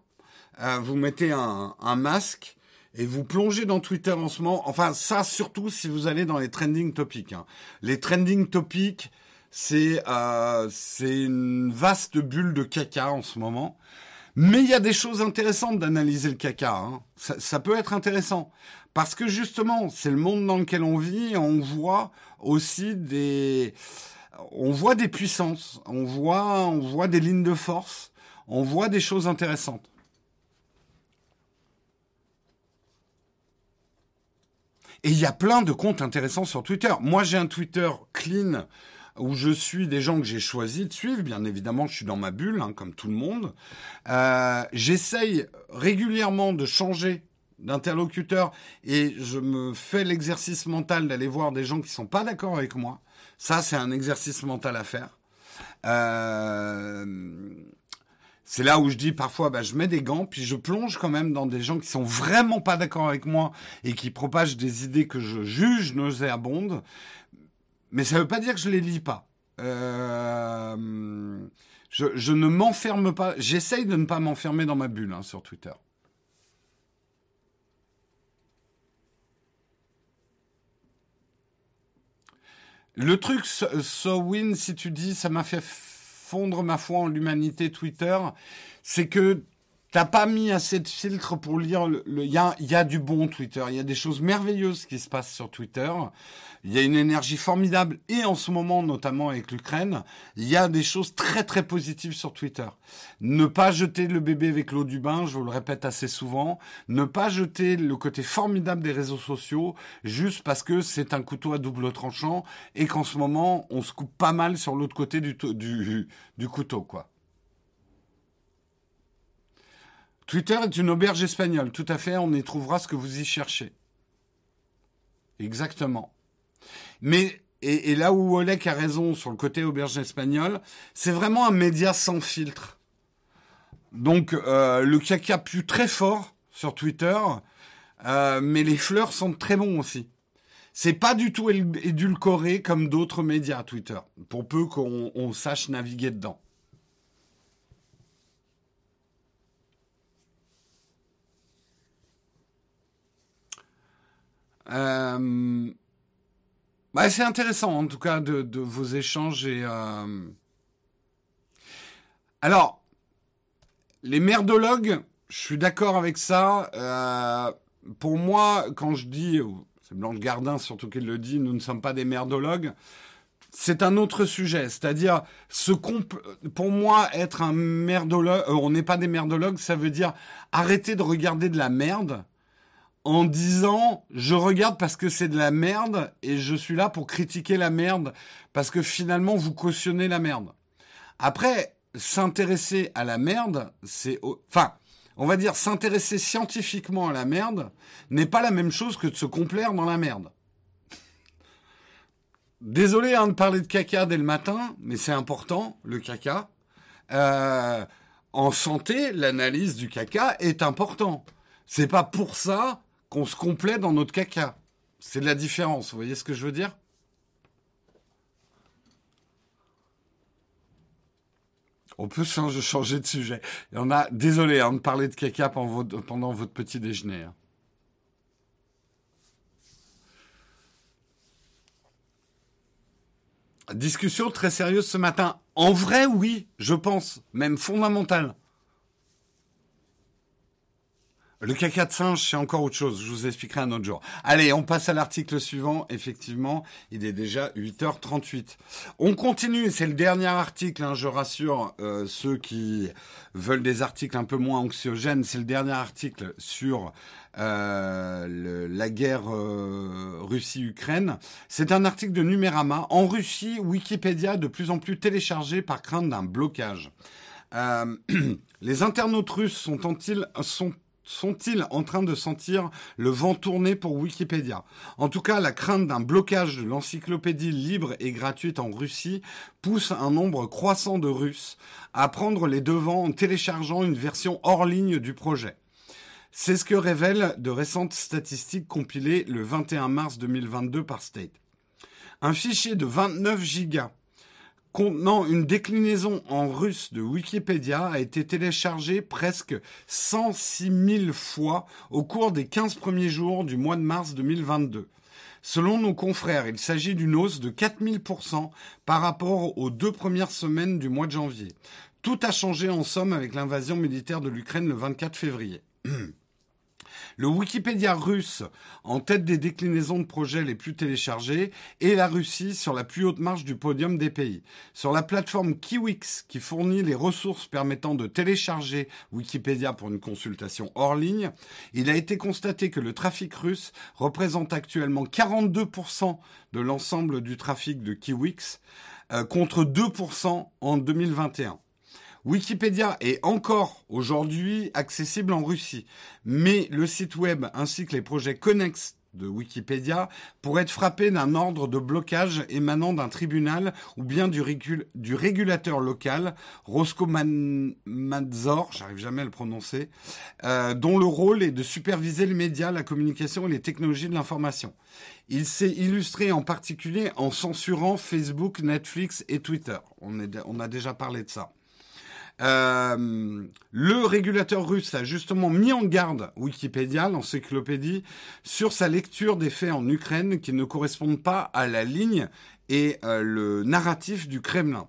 euh, vous mettez un, masque et vous plongez dans Twitter en ce moment. Enfin, ça surtout si vous allez dans les trending topics. Hein. Les trending topics, c'est euh, c'est une vaste bulle de caca en ce moment. Mais il y a des choses intéressantes d'analyser le caca. Hein. Ça, ça, peut être intéressant. Parce que justement, c'est le monde dans lequel on vit. On voit aussi des... On voit des puissances. On voit, on voit des lignes de force. On voit des choses intéressantes. Et il y a plein de comptes intéressants sur Twitter. Moi, j'ai un Twitter clean où je suis des gens que j'ai choisi de suivre. Bien évidemment, je suis dans ma bulle, hein, comme tout le monde. Euh, J'essaye régulièrement de changer d'interlocuteur et je me fais l'exercice mental d'aller voir des gens qui sont pas d'accord avec moi. Ça, c'est un exercice mental à faire. Euh, c'est là où je dis parfois, bah, je mets des gants, puis je plonge quand même dans des gens qui sont vraiment pas d'accord avec moi et qui propagent des idées que je juge nauséabondes. Mais ça veut pas dire que je les lis pas. Euh, je, ne m'enferme pas. J'essaye de ne pas m'enfermer dans ma bulle hein, sur Twitter. Le truc, so win, si tu dis, ça m'a fait fondre ma foi en l'humanité Twitter, c'est que t'as pas mis assez de filtres pour lire le. Il y a, y a du bon Twitter, il y a des choses merveilleuses qui se passent sur Twitter. Il y a une énergie formidable et en ce moment, notamment avec l'Ukraine, il y a des choses très très positives sur Twitter. Ne pas jeter le bébé avec l'eau du bain, je vous le répète assez souvent. Ne pas jeter le côté formidable des réseaux sociaux juste parce que c'est un couteau à double tranchant et qu'en ce moment, on se coupe pas mal sur l'autre côté du, du, du couteau, quoi. Twitter est une auberge espagnole, tout à fait, on y trouvera ce que vous y cherchez. Exactement. Mais, et, là où Oleg a raison sur le côté auberge espagnole, c'est vraiment un média sans filtre. Donc, euh, le caca pue très fort sur Twitter, euh, mais les fleurs sont très bons aussi. C'est pas du tout édulcoré comme d'autres médias Twitter, pour peu qu'on sache naviguer dedans. Euh, c'est intéressant en tout cas de, vos échanges et euh, alors les merdologues, je suis d'accord avec ça. Euh, pour moi, quand je dis, c'est Blanche Gardin surtout qu'elle le dit, nous ne sommes pas des merdologues. C'est un autre sujet, c'est-à-dire ce pour moi être un merdologue, on n'est pas des merdologues, ça veut dire arrêter de regarder de la merde en disant je regarde parce que c'est de la merde et je suis là pour critiquer la merde parce que finalement vous cautionnez la merde. Après, s'intéresser à la merde, c'est enfin, on va dire s'intéresser scientifiquement à la merde n'est pas la même chose que de se complaire dans la merde. Désolé hein, de parler de caca dès le matin, mais c'est important, le caca. Euh, en santé, l'analyse du caca est important. C'est pas pour ça qu'on se complète dans notre caca. C'est de la différence, vous voyez ce que je veux dire? On peut changer, de sujet. Il a, désolé hein, de parler de caca pendant votre, petit déjeuner. Hein. Discussion très sérieuse ce matin. En vrai, oui, je pense, même fondamental. Le caca de singe, c'est encore autre chose. Je vous expliquerai un autre jour. Allez, on passe à l'article suivant. Effectivement, il est déjà 8h38. On continue. C'est le dernier article. Hein, je rassure euh, ceux qui veulent des articles un peu moins anxiogènes. C'est le dernier article sur euh, la guerre euh, Russie-Ukraine. C'est un article de Numérama. En Russie, Wikipédia de plus en plus téléchargé par crainte d'un blocage. les internautes russes sont-ils sont sont-ils en train de sentir le vent tourner pour Wikipédia? En tout cas, la crainte d'un blocage de l'encyclopédie libre et gratuite en Russie pousse un nombre croissant de Russes à prendre les devants en téléchargeant une version hors ligne du projet. C'est ce que révèlent de récentes statistiques compilées le 21 mars 2022 par State. Un fichier de 29 gigas contenant une déclinaison en russe de Wikipédia a été téléchargé presque 106 000 fois au cours des 15 premiers jours du mois de mars 2022. Selon nos confrères, il s'agit d'une hausse de 4000% par rapport aux deux premières semaines du mois de janvier. Tout a changé en somme avec l'invasion militaire de l'Ukraine le 24 février. Le Wikipédia russe en tête des déclinaisons de projets les plus téléchargés et la Russie sur la plus haute marche du podium des pays. Sur la plateforme Kiwix qui fournit les ressources permettant de télécharger Wikipédia pour une consultation hors ligne, il a été constaté que le trafic russe représente actuellement 42% de l'ensemble du trafic de Kiwix euh, contre 2% en 2021. Wikipédia est encore aujourd'hui accessible en Russie, mais le site web ainsi que les projets connexes de Wikipédia pourrait être frappé d'un ordre de blocage émanant d'un tribunal ou bien du, régulateur local, Roscoe j'arrive jamais à le prononcer, euh, dont le rôle est de superviser les médias, la communication et les technologies de l'information. Il s'est illustré en particulier en censurant Facebook, Netflix et Twitter. On a déjà parlé de ça. Euh, le régulateur russe a justement mis en garde Wikipédia, l'encyclopédie, sur sa lecture des faits en Ukraine qui ne correspondent pas à la ligne et euh, le narratif du Kremlin.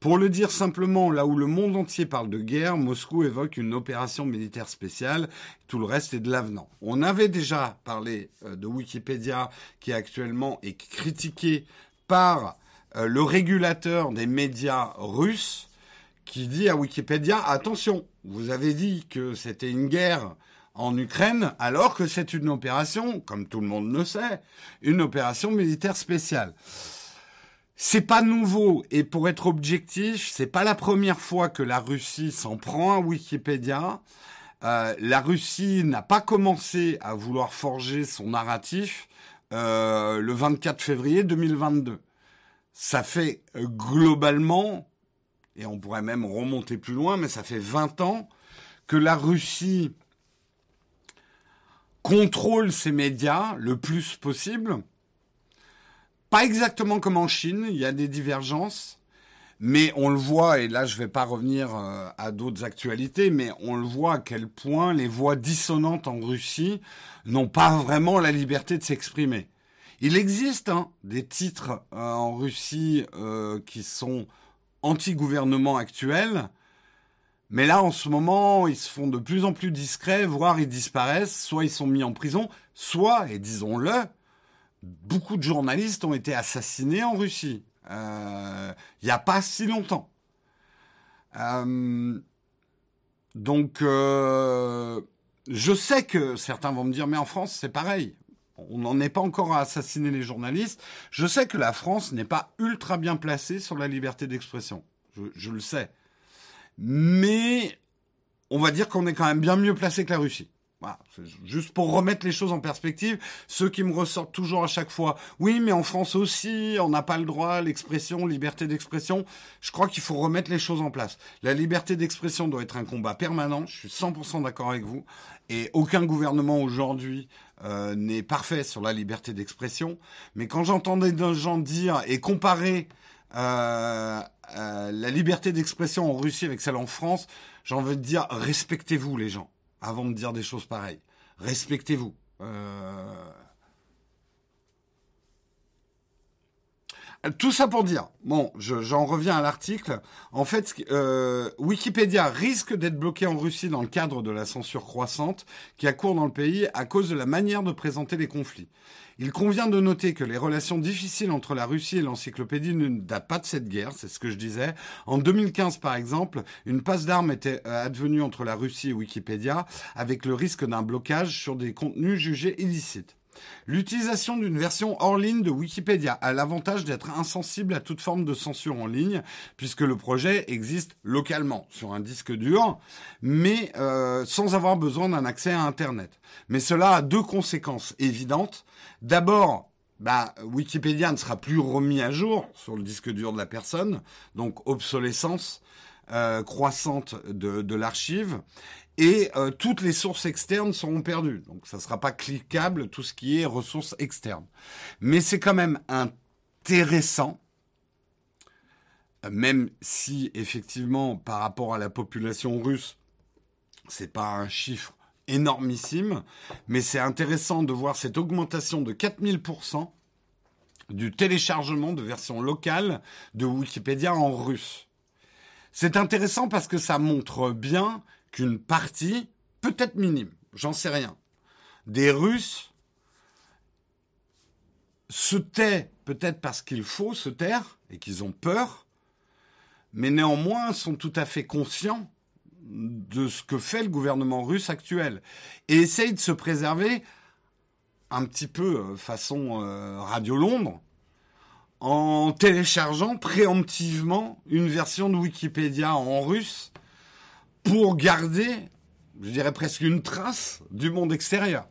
Pour le dire simplement, là où le monde entier parle de guerre, Moscou évoque une opération militaire spéciale, tout le reste est de l'avenant. On avait déjà parlé euh, de Wikipédia qui actuellement est critiqué par le régulateur des médias russes, qui dit à Wikipédia, attention, vous avez dit que c'était une guerre en Ukraine, alors que c'est une opération, comme tout le monde le sait, une opération militaire spéciale. C'est pas nouveau et pour être objectif, c'est pas la première fois que la Russie s'en prend à Wikipédia. Euh, la Russie n'a pas commencé à vouloir forger son narratif euh, le 24 février 2022. Ça fait euh, globalement et on pourrait même remonter plus loin, mais ça fait 20 ans que la Russie contrôle ses médias le plus possible. Pas exactement comme en Chine, il y a des divergences, mais on le voit, et là je ne vais pas revenir euh, à d'autres actualités, mais on le voit à quel point les voix dissonantes en Russie n'ont pas vraiment la liberté de s'exprimer. Il existe hein, des titres euh, en Russie euh, qui sont anti-gouvernement actuel. Mais là, en ce moment, ils se font de plus en plus discrets, voire ils disparaissent, soit ils sont mis en prison, soit, et disons-le, beaucoup de journalistes ont été assassinés en Russie. Euh, il n'y a pas si longtemps. Euh, donc, euh, je sais que certains vont me dire, mais en France, c'est pareil on n'en est pas encore à assassiner les journalistes. Je sais que la France n'est pas ultra bien placée sur la liberté d'expression. Je, le sais. Mais on va dire qu'on est quand même bien mieux placé que la Russie. Voilà, juste pour remettre les choses en perspective, ceux qui me ressortent toujours à chaque fois, oui, mais en France aussi, on n'a pas le droit à l'expression, liberté d'expression. Je crois qu'il faut remettre les choses en place. La liberté d'expression doit être un combat permanent. Je suis 100% d'accord avec vous. Et aucun gouvernement aujourd'hui euh, n'est parfait sur la liberté d'expression. Mais quand j'entendais des gens dire et comparer euh, euh, la liberté d'expression en Russie avec celle en France, j'ai envie de dire respectez-vous les gens avant de dire des choses pareilles. Respectez-vous. Tout ça pour dire, bon, j'en reviens à l'article. En fait, euh, Wikipédia risque d'être bloqué en Russie dans le cadre de la censure croissante qui a cours dans le pays à cause de la manière de présenter les conflits. Il convient de noter que les relations difficiles entre la Russie et l'encyclopédie ne datent pas de cette guerre, c'est ce que je disais. En 2015, par exemple, une passe d'armes était euh, advenue entre la Russie et Wikipédia avec le risque d'un blocage sur des contenus jugés illicites. L'utilisation d'une version hors ligne de Wikipédia a l'avantage d'être insensible à toute forme de censure en ligne, puisque le projet existe localement sur un disque dur, mais euh, sans avoir besoin d'un accès à Internet. Mais cela a deux conséquences évidentes. D'abord, bah, Wikipédia ne sera plus remis à jour sur le disque dur de la personne, donc obsolescence euh, croissante de, l'archive et euh, toutes les sources externes seront perdues. Donc ça ne sera pas cliquable tout ce qui est ressources externes. Mais c'est quand même intéressant, même si effectivement par rapport à la population russe, c'est pas un chiffre énormissime, mais c'est intéressant de voir cette augmentation de 4000% du téléchargement de versions locales de Wikipédia en russe. C'est intéressant parce que ça montre bien qu'une partie, peut-être minime, j'en sais rien, des Russes se tait peut-être parce qu'il faut se taire et qu'ils ont peur, mais néanmoins sont tout à fait conscients de ce que fait le gouvernement russe actuel et essayent de se préserver un petit peu euh, façon euh, Radio Londres en téléchargeant préemptivement une version de Wikipédia en russe pour garder, je dirais presque une trace du monde extérieur.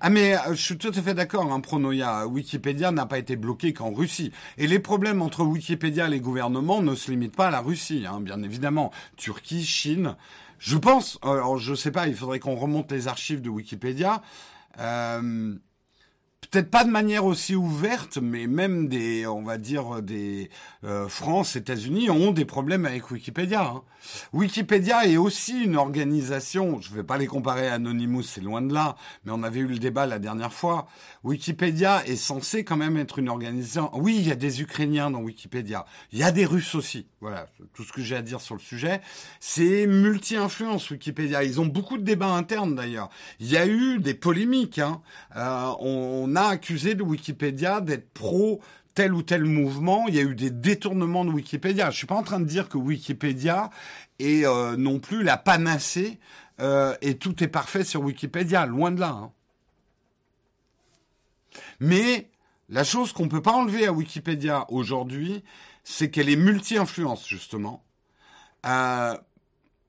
Ah mais euh, je suis tout à fait d'accord, hein, Pronoya. Euh, Wikipédia n'a pas été bloqué qu'en Russie. Et les problèmes entre Wikipédia et les gouvernements ne se limitent pas à la Russie, hein, bien évidemment. Turquie, Chine, je pense, euh, alors je sais pas, il faudrait qu'on remonte les archives de Wikipédia. Euh, peut-être pas de manière aussi ouverte, mais même des, on va dire des euh, France, États-Unis ont des problèmes avec Wikipédia. Hein. Wikipédia est aussi une organisation. Je ne vais pas les comparer à Anonymous, c'est loin de là, mais on avait eu le débat la dernière fois. Wikipédia est censé quand même être une organisation. Oui, il y a des Ukrainiens dans Wikipédia, il y a des Russes aussi. Voilà, tout ce que j'ai à dire sur le sujet. C'est multi-influence Wikipédia. Ils ont beaucoup de débats internes d'ailleurs. Il y a eu des polémiques. Hein. Euh, on a accusé de Wikipédia d'être pro tel ou tel mouvement. Il y a eu des détournements de Wikipédia. Je suis pas en train de dire que Wikipédia est euh, non plus la panacée euh, et tout est parfait sur Wikipédia. Loin de là. Hein. Mais la chose qu'on peut pas enlever à Wikipédia aujourd'hui, c'est qu'elle est multi-influence justement. Euh,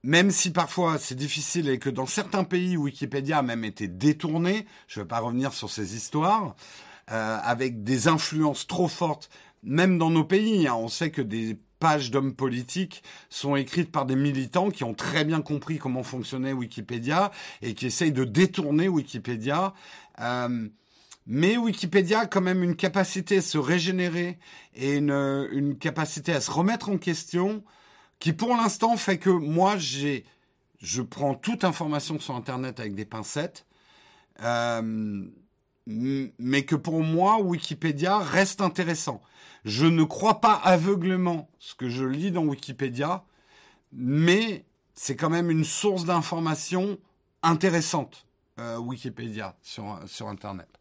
même si parfois c'est difficile et que dans certains pays, Wikipédia a même été détourné, je ne vais pas revenir sur ces histoires, euh, avec des influences trop fortes, même dans nos pays. Hein, on sait que des pages d'hommes politiques sont écrites par des militants qui ont très bien compris comment fonctionnait Wikipédia et qui essayent de détourner Wikipédia. Euh, mais Wikipédia a quand même une capacité à se régénérer et une, une capacité à se remettre en question qui pour l'instant fait que moi j'ai je prends toute information sur internet avec des pincettes euh, mais que pour moi Wikipédia reste intéressant. Je ne crois pas aveuglement ce que je lis dans Wikipédia, mais c'est quand même une source d'information intéressante, euh, Wikipédia sur Internet.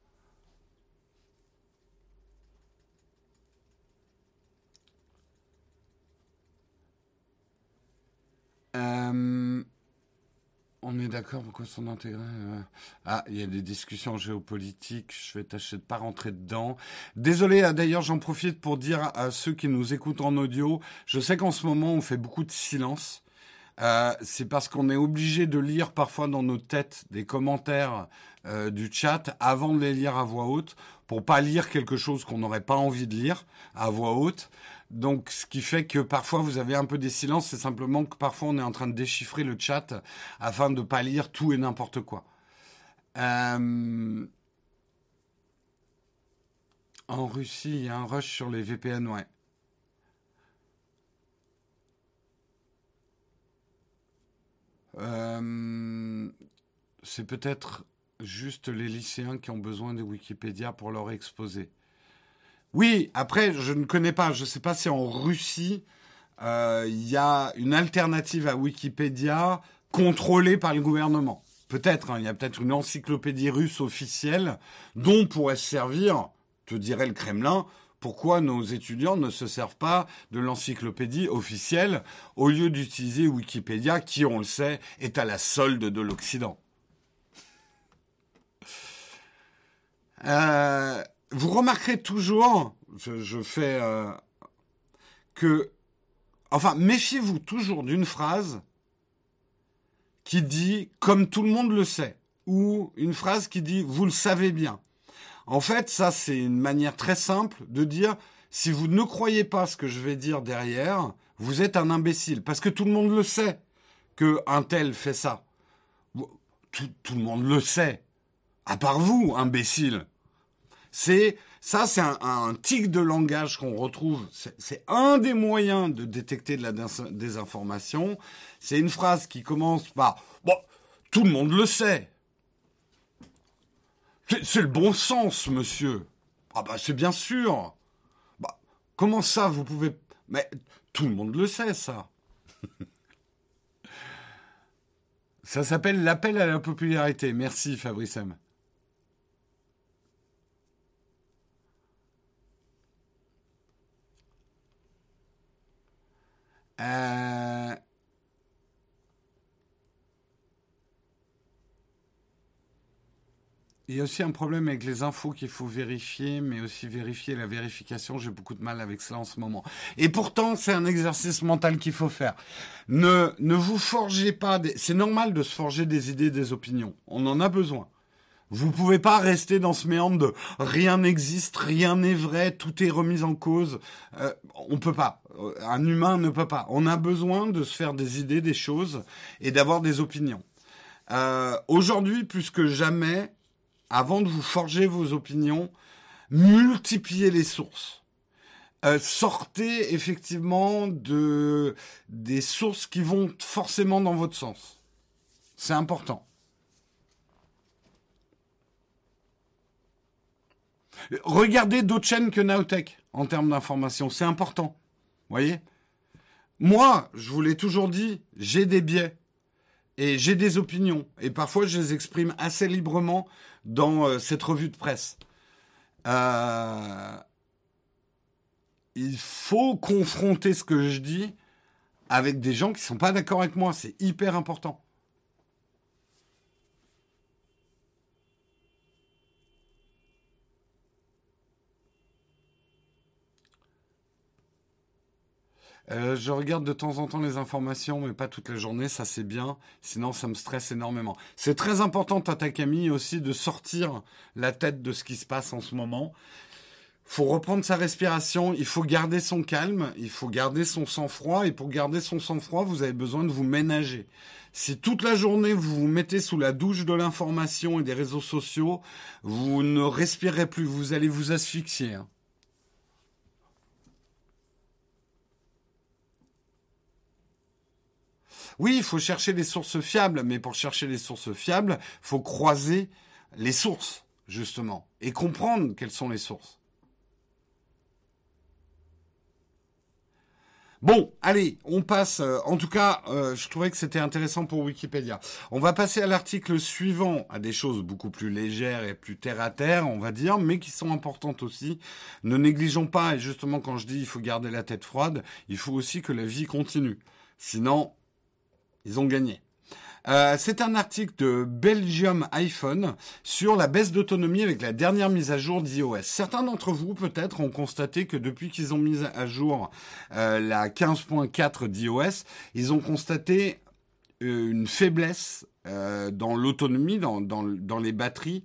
Euh, on est d'accord, pourquoi sont intégrés euh, Ah, il y a des discussions géopolitiques, je vais tâcher de pas rentrer dedans. Désolé, ah, d'ailleurs j'en profite pour dire à ceux qui nous écoutent en audio, je sais qu'en ce moment on fait beaucoup de silence. Euh, c'est parce qu'on est obligé de lire parfois dans nos têtes des commentaires du chat avant de les lire à voix haute, pour pas lire quelque chose qu'on n'aurait pas envie de lire à voix haute. Donc, ce qui fait que parfois vous avez un peu des silences, c'est simplement que parfois on est en train de déchiffrer le chat afin de ne pas lire tout et n'importe quoi. Euh, en Russie, il y a un rush sur les VPN, ouais. Euh, c'est peut-être juste les lycéens qui ont besoin de Wikipédia pour leur exposer. Oui, après, je ne connais pas, je ne sais pas si en Russie, euh, il y a une alternative à Wikipédia contrôlée par le gouvernement. Peut-être, hein, il y a peut-être une encyclopédie russe officielle dont pourrait se servir, te dirait le Kremlin, pourquoi nos étudiants ne se servent pas de l'encyclopédie officielle au lieu d'utiliser Wikipédia qui, on le sait, est à la solde de l'Occident. Euh, vous remarquerez toujours, je, fais euh, que, enfin, méfiez-vous toujours d'une phrase qui dit comme tout le monde le sait, ou une phrase qui dit vous le savez bien. En fait, ça c'est une manière très simple de dire si vous ne croyez pas ce que je vais dire derrière, vous êtes un imbécile, parce que tout le monde le sait que un tel fait ça. Tout, tout le monde le sait, à part vous, imbécile. C'est ça, c'est un, tic de langage qu'on retrouve. C'est un des moyens de détecter de la désinformation. C'est une phrase qui commence par bon, tout le monde le sait. C'est le bon sens, monsieur. Ah bah c'est bien sûr. Bah, comment ça, vous pouvez Mais tout le monde le sait, ça. ça s'appelle l'appel à la popularité. Merci, Fabrice M. Euh, il y a aussi un problème avec les infos qu'il faut vérifier, mais aussi vérifier la vérification. J'ai beaucoup de mal avec cela en ce moment. Et pourtant, c'est un exercice mental qu'il faut faire. Ne, ne vous forgez pas. C'est normal de se forger des idées, des opinions. On en a besoin. Vous pouvez pas rester dans ce méandre de rien n'existe, rien n'est vrai, tout est remis en cause. Euh, on peut pas. Euh, un humain ne peut pas. On a besoin de se faire des idées, des choses et d'avoir des opinions. Euh, Aujourd'hui, plus que jamais, avant de vous forger vos opinions, multipliez les sources. Euh, sortez effectivement de des sources qui vont forcément dans votre sens. C'est important. Regardez d'autres chaînes que Naotech en termes d'information, c'est important. Voyez? Moi, je vous l'ai toujours dit, j'ai des biais et j'ai des opinions et parfois je les exprime assez librement dans euh, cette revue de presse. Euh, il faut confronter ce que je dis avec des gens qui ne sont pas d'accord avec moi, c'est hyper important. Euh, je regarde de temps en temps les informations, mais pas toute la journée, ça c'est bien. Sinon, ça me stresse énormément. C'est très important, Tata Camille, aussi de sortir la tête de ce qui se passe en ce moment. Faut reprendre sa respiration, il faut garder son calme, il faut garder son sang-froid, et pour garder son sang-froid, vous avez besoin de vous ménager. Si toute la journée vous vous mettez sous la douche de l'information et des réseaux sociaux, vous ne respirez plus, vous allez vous asphyxier. Hein. Oui, il faut chercher des sources fiables, mais pour chercher les sources fiables, il faut croiser les sources, justement, et comprendre quelles sont les sources. Bon, allez, on passe. Euh, en tout cas, euh, je trouvais que c'était intéressant pour Wikipédia. On va passer à l'article suivant, à des choses beaucoup plus légères et plus terre à terre, on va dire, mais qui sont importantes aussi. Ne négligeons pas, et justement quand je dis il faut garder la tête froide, il faut aussi que la vie continue. Sinon, ils ont gagné. Euh, c'est un article de Belgium iPhone sur la baisse d'autonomie avec la dernière mise à jour d'iOS. Certains d'entre vous peut-être ont constaté que depuis qu'ils ont mis à jour euh, la 15.4 d'iOS, ils ont constaté euh, une faiblesse dans l'autonomie, dans, dans les batteries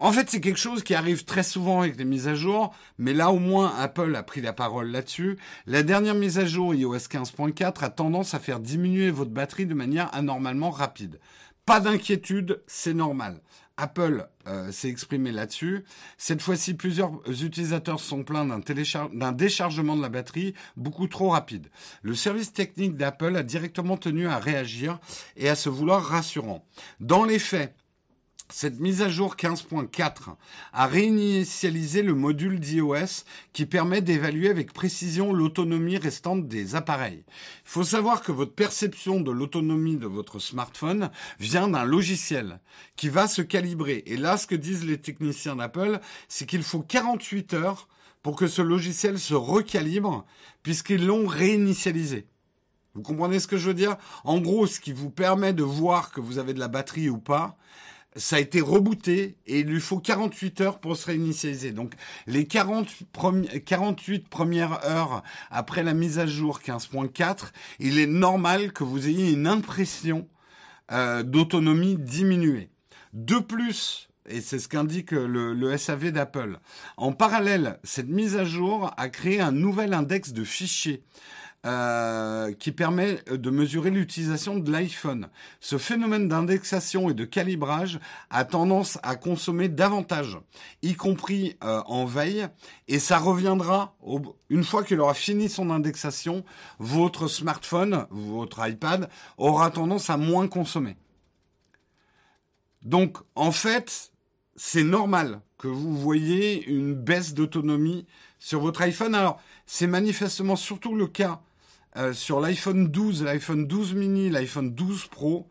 en fait, c'est quelque chose qui arrive très souvent avec les mises à jour, mais là au moins Apple a pris la parole là-dessus. La dernière mise à jour iOS 15.4 a tendance à faire diminuer votre batterie de manière anormalement rapide. Pas d'inquiétude, c'est normal. Apple euh, s'est exprimé là-dessus. Cette fois-ci, plusieurs utilisateurs sont plaints d'un déchargement de la batterie beaucoup trop rapide. Le service technique d'Apple a directement tenu à réagir et à se vouloir rassurant. Dans les faits, cette mise à jour 15.4 a réinitialisé le module d'iOS qui permet d'évaluer avec précision l'autonomie restante des appareils. Il faut savoir que votre perception de l'autonomie de votre smartphone vient d'un logiciel qui va se calibrer. Et là, ce que disent les techniciens d'Apple, c'est qu'il faut 48 heures pour que ce logiciel se recalibre puisqu'ils l'ont réinitialisé. Vous comprenez ce que je veux dire? En gros, ce qui vous permet de voir que vous avez de la batterie ou pas, ça a été rebooté et il lui faut 48 heures pour se réinitialiser. Donc les 48 premières heures après la mise à jour 15.4, il est normal que vous ayez une impression euh, d'autonomie diminuée. De plus, et c'est ce qu'indique le SAV d'Apple, en parallèle, cette mise à jour a créé un nouvel index de fichiers. Euh, qui permet de mesurer l'utilisation de l'iPhone. Ce phénomène d'indexation et de calibrage a tendance à consommer davantage, y compris euh, en veille, et ça reviendra une fois qu'il aura fini son indexation, votre smartphone, votre iPad aura tendance à moins consommer. Donc, en fait, c'est normal que vous voyez une baisse d'autonomie sur votre iPhone. Alors, c'est manifestement surtout le cas euh, sur l'iPhone 12, l'iPhone 12 mini, l'iPhone 12 Pro.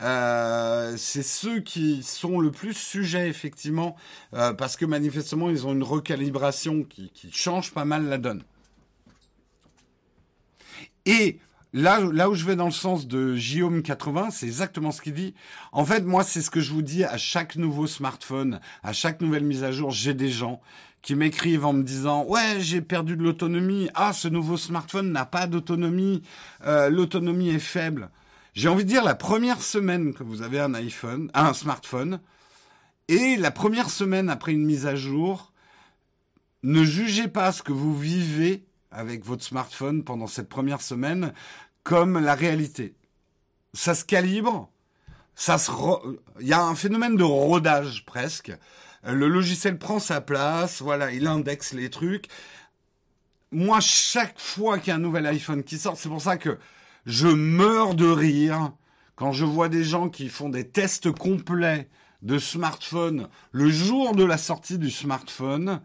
Euh, c'est ceux qui sont le plus sujets effectivement euh, parce que manifestement ils ont une recalibration qui, qui, change pas mal la donne. Et là, là où je vais dans le sens de Guillaume 80, c'est exactement ce qu'il dit. En fait, moi, c'est ce que je vous dis à chaque nouveau smartphone, à chaque nouvelle mise à jour, j'ai des gens qui m'écrivent en me disant ouais j'ai perdu de l'autonomie. Ah ce nouveau smartphone n'a pas d'autonomie. Euh, l'autonomie est faible j'ai envie de dire la première semaine que vous avez un iPhone un smartphone Et la première semaine après une mise à jour, ne jugez pas ce que vous vivez avec votre smartphone pendant cette première semaine comme la réalité. Ça se calibre, ça se, il y a un phénomène de rodage presque. Le logiciel prend sa place, voilà, il indexe les trucs. Moi, chaque fois qu'il y a un nouvel iPhone qui sort, c'est pour ça que je meurs de rire quand je vois des gens qui font des tests complets de smartphone le jour de la sortie du smartphone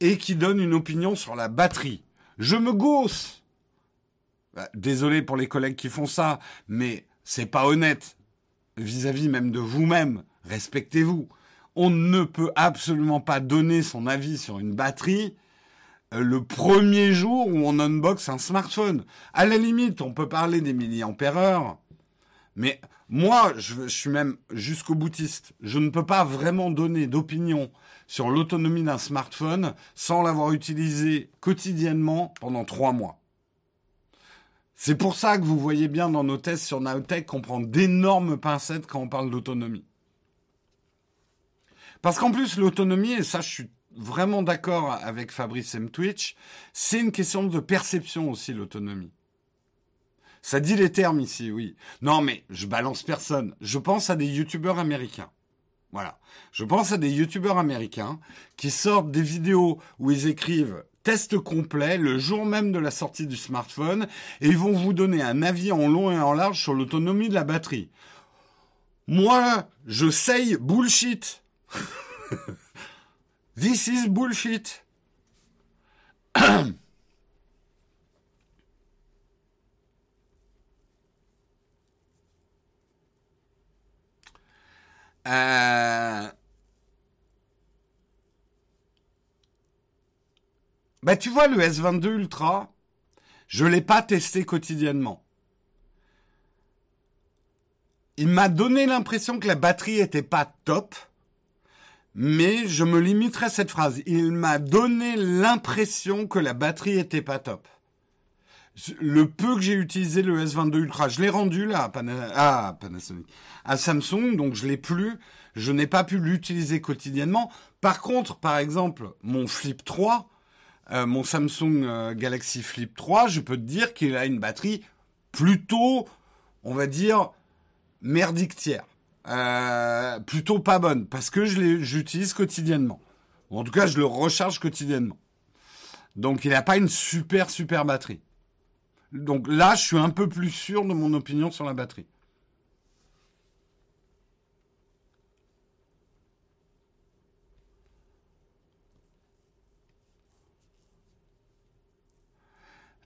et qui donnent une opinion sur la batterie. Je me gausse. Bah, désolé pour les collègues qui font ça, mais c'est pas honnête vis-à-vis même de vous-même. Respectez-vous. On ne peut absolument pas donner son avis sur une batterie euh, le premier jour où on unbox un smartphone. À la limite, on peut parler des milliampères-heure, mais moi, je, suis même jusqu'au boutiste. Je ne peux pas vraiment donner d'opinion sur l'autonomie d'un smartphone sans l'avoir utilisé quotidiennement pendant trois mois. C'est pour ça que vous voyez bien dans nos tests sur Nowtech qu'on prend d'énormes pincettes quand on parle d'autonomie. Parce qu'en plus, l'autonomie, et ça je suis vraiment d'accord avec Fabrice M. Twitch, c'est une question de perception aussi, l'autonomie. Ça dit les termes ici, oui. Non, mais je balance personne. Je pense à des youtubeurs américains. Voilà. Je pense à des youtubeurs américains qui sortent des vidéos où ils écrivent test complet le jour même de la sortie du smartphone et ils vont vous donner un avis en long et en large sur l'autonomie de la batterie. Moi, je sais bullshit. This is bullshit. euh... Bah tu vois le S22 Ultra, je l'ai pas testé quotidiennement. Il m'a donné l'impression que la batterie était pas top mais je me limiterai à cette phrase. Il m'a donné l'impression que la batterie était pas top. Le peu que j'ai utilisé le S22 Ultra, je l'ai rendu là à, Panasonic, à Samsung, donc je l'ai plus. Je n'ai pas pu l'utiliser quotidiennement. Par contre, par exemple, mon Flip 3, euh, mon Samsung euh, Galaxy Flip 3, je peux te dire qu'il a une batterie plutôt, on va dire, merdique tiers. Euh, plutôt pas bonne parce que je j'utilise quotidiennement. en tout cas, je le recharge quotidiennement. Donc, il n'a pas une super super batterie. Donc là, je suis un peu plus sûr de mon opinion sur la batterie.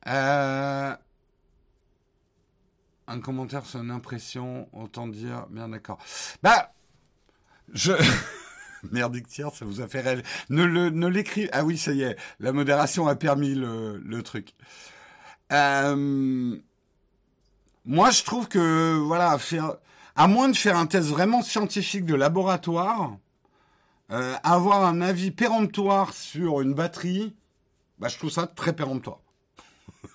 Euh, un commentaire sur une impression, autant dire, bien d'accord. Bah, je... Merdique tiers, ça vous a fait rêver. Ne le, ne. Ah oui, ça y est, la modération a permis le truc. Euh... Moi, je trouve que, voilà, à moins de faire un test vraiment scientifique de laboratoire, euh, avoir un avis péremptoire sur une batterie, bah, je trouve ça très péremptoire.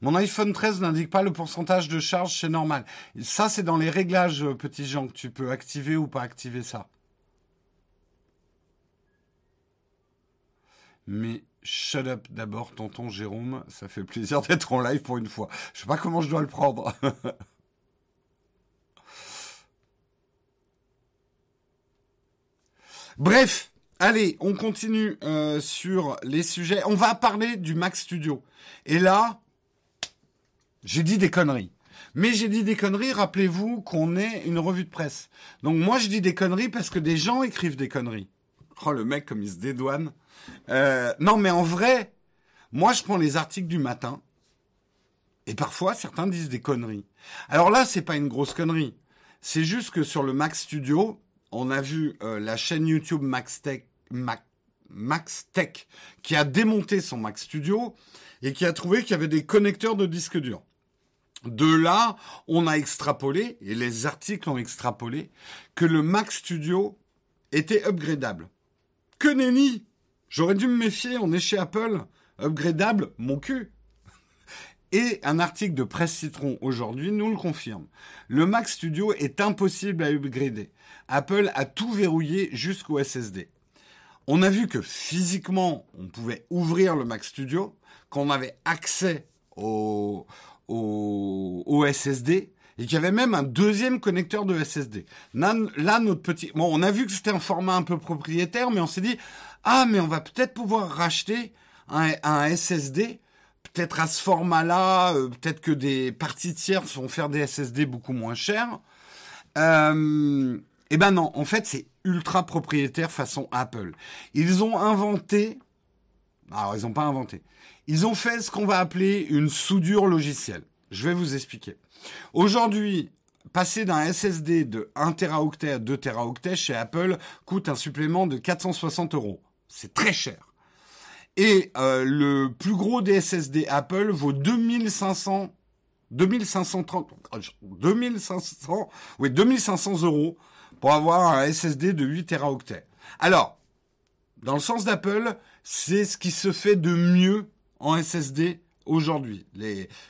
Mon iPhone 13 n'indique pas le pourcentage de charge, c'est normal. Ça, c'est dans les réglages, euh, petits gens, que tu peux activer ou pas activer ça. Mais shut up d'abord, tonton Jérôme. Ça fait plaisir d'être en live pour une fois. Je sais pas comment je dois le prendre. Bref, allez, on continue euh, sur les sujets. On va parler du Mac Studio. Et là, j'ai dit des conneries. Mais j'ai dit des conneries, rappelez-vous qu'on est une revue de presse. Donc moi je dis des conneries parce que des gens écrivent des conneries. Oh le mec comme il se dédouane. Euh, non mais en vrai, moi je prends les articles du matin et parfois certains disent des conneries. Alors là c'est pas une grosse connerie. C'est juste que sur le Mac Studio, on a vu euh, la chaîne YouTube Max Tech, Max Tech qui a démonté son Mac Studio et qui a trouvé qu'il y avait des connecteurs de disque dur. De là, on a extrapolé, et les articles ont extrapolé, que le Mac Studio était upgradable. Que nenni J'aurais dû me méfier, on est chez Apple. Upgradable, mon cul. Et un article de Presse Citron aujourd'hui nous le confirme. Le Mac Studio est impossible à upgrader. Apple a tout verrouillé jusqu'au SSD. On a vu que physiquement, on pouvait ouvrir le Mac Studio, qu'on avait accès au, SSD, et qu'il y avait même un deuxième connecteur de SSD. Là, notre petit, bon, on a vu que c'était un format un peu propriétaire, mais on s'est dit, ah, mais on va peut-être pouvoir racheter un, SSD peut-être à ce format-là, euh, peut-être que des parties tierces vont faire des SSD beaucoup moins chers. Euh, eh ben non, en fait, c'est ultra propriétaire façon Apple. Ils ont inventé, alors ils n'ont pas inventé, ils ont fait ce qu'on va appeler une soudure logicielle. Je vais vous expliquer. Aujourd'hui, passer d'un SSD de 1 Teraoctet à 2 Teraoctets chez Apple coûte un supplément de 460 euros. C'est très cher. Et euh, le plus gros des SSD Apple vaut 2500, 2530, 2500, oui, 2500 euros pour avoir un SSD de 8 Teraoctets. Alors, dans le sens d'Apple, c'est ce qui se fait de mieux en SSD aujourd'hui.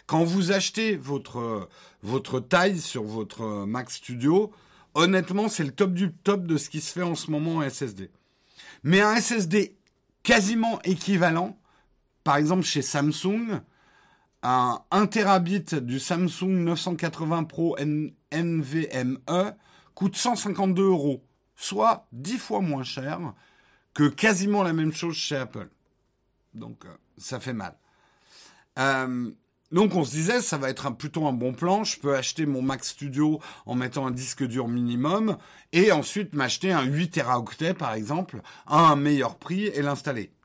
Quand vous achetez votre, votre taille sur votre Mac Studio, honnêtement, c'est le top du top de ce qui se fait en ce moment en SSD. Mais un SSD quasiment équivalent. Par exemple, chez Samsung, un 1 terabit du Samsung 980 Pro NVMe coûte 152 euros, soit 10 fois moins cher que quasiment la même chose chez Apple. Donc, euh, ça fait mal. Euh, donc on se disait, ça va être plutôt un bon plan. Je peux acheter mon Mac Studio en mettant un disque dur minimum et ensuite m'acheter un 8 Teraoctets par exemple à un meilleur prix et l'installer.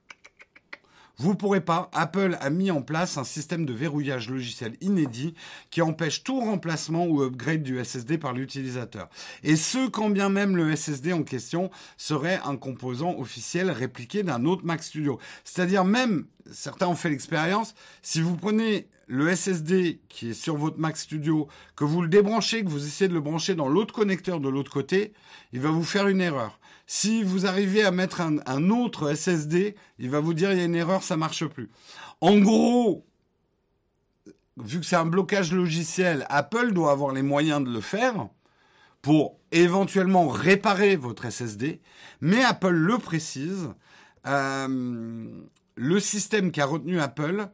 Vous pourrez pas. Apple a mis en place un système de verrouillage logiciel inédit qui empêche tout remplacement ou upgrade du SSD par l'utilisateur. Et ce, quand bien même le SSD en question serait un composant officiel répliqué d'un autre Mac Studio. C'est-à-dire même, certains ont fait l'expérience, si vous prenez le SSD qui est sur votre Mac Studio, que vous le débranchez, que vous essayez de le brancher dans l'autre connecteur de l'autre côté, il va vous faire une erreur. Si vous arrivez à mettre un, autre SSD, il va vous dire il y a une erreur, ça marche plus. En gros, vu que c'est un blocage logiciel, Apple doit avoir les moyens de le faire pour éventuellement réparer votre SSD. Mais Apple le précise, euh, le système qui a retenu Apple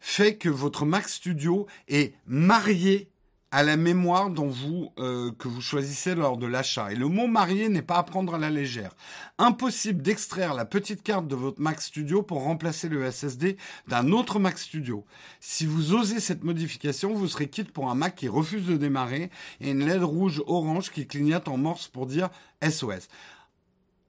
fait que votre Mac Studio est marié à la mémoire dont vous euh, que vous choisissez lors de l'achat. Et le mot marié n'est pas à prendre à la légère. Impossible d'extraire la petite carte de votre Mac Studio pour remplacer le SSD d'un autre Mac Studio. Si vous osez cette modification, vous serez quitte pour un Mac qui refuse de démarrer et une LED rouge orange qui clignote en morse pour dire SOS.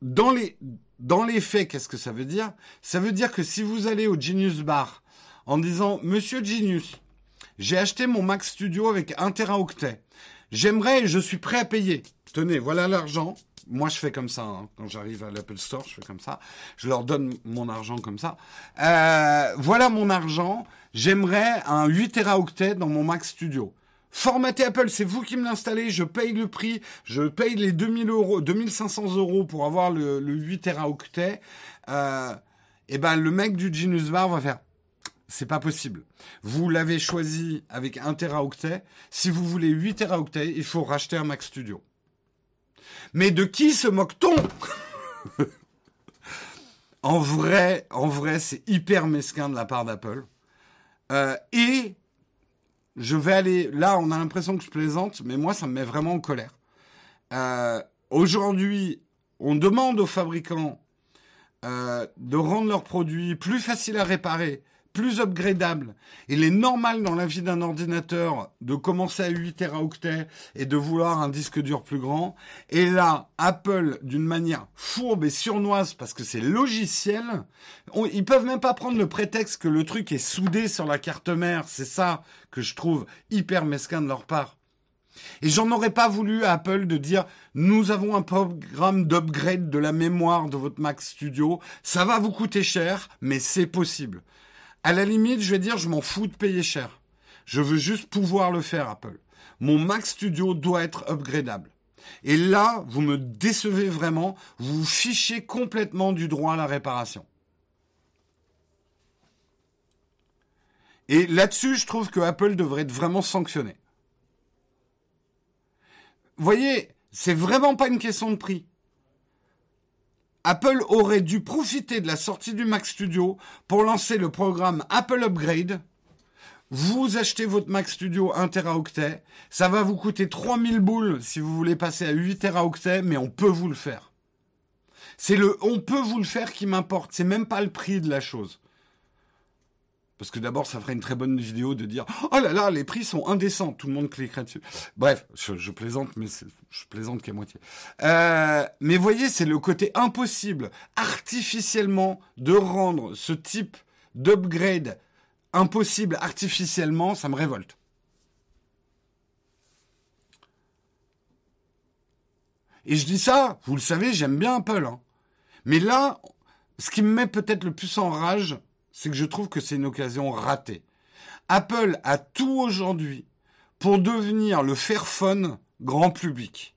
Dans les dans les faits, qu'est-ce que ça veut dire? Ça veut dire que si vous allez au Genius Bar en disant Monsieur Genius, j'ai acheté mon Mac Studio avec 1 Teraoctet. J'aimerais et je suis prêt à payer. Tenez, voilà l'argent. Moi, je fais comme ça. Hein. Quand j'arrive à l'Apple Store, je fais comme ça. Je leur donne mon argent comme ça. Euh, voilà mon argent. J'aimerais un 8 Teraoctet dans mon Mac Studio. Formaté Apple, c'est vous qui me l'installez, je paye le prix, je paye les 2000 euros, 2500 euros pour avoir le, 8 Teraoctet. Euh, et ben, le mec du Genius Bar va faire, c'est pas possible. Vous l'avez choisi avec 1 Teraoctet. Si vous voulez 8 Teraoctets, il faut racheter un Mac Studio. Mais de qui se moque-t-on En vrai, en vrai, c'est hyper mesquin de la part d'Apple. Euh, et je vais aller là, on a l'impression que je plaisante, mais moi, ça me met vraiment en colère. Euh, aujourd'hui, on demande aux fabricants euh, de rendre leurs produits plus faciles à réparer, plus upgradable. Il est normal dans la vie d'un ordinateur de commencer à 8 Teraoctets et de vouloir un disque dur plus grand. Et là, Apple, d'une manière fourbe et surnoise, parce que c'est logiciel, ils peuvent même pas prendre le prétexte que le truc est soudé sur la carte mère. C'est ça que je trouve hyper mesquin de leur part. Et j'en aurais pas voulu à Apple de dire nous avons un programme d'upgrade de la mémoire de votre Mac Studio, ça va vous coûter cher, mais c'est possible. À la limite, je vais dire, je m'en fous de payer cher. Je veux juste pouvoir le faire, Apple. Mon Mac Studio doit être upgradable. Et là, vous me décevez vraiment, vous vous fichez complètement du droit à la réparation. Et là-dessus, je trouve que Apple devrait être vraiment sanctionné. Vous voyez, c'est vraiment pas une question de prix. Apple aurait dû profiter de la sortie du Mac Studio pour lancer le programme Apple Upgrade. Vous achetez votre Mac Studio 1 Teraoctet, ça va vous coûter 3000 boules si vous voulez passer à 8 Teraoctets, mais on peut vous le faire. C'est le on peut vous le faire qui m'importe, c'est même pas le prix de la chose. Parce que d'abord, ça ferait une très bonne vidéo de dire Oh là là, les prix sont indécents. Tout le monde cliquerait dessus. Bref, je, plaisante, mais je plaisante qu'à moitié. Euh, mais voyez, c'est le côté impossible, artificiellement, de rendre ce type d'upgrade impossible artificiellement, ça me révolte. Et je dis ça, vous le savez, j'aime bien Apple. Hein. Mais là, ce qui me met peut-être le plus en rage, c'est que je trouve que c'est une occasion ratée. Apple a tout aujourd'hui pour devenir le Fairphone grand public.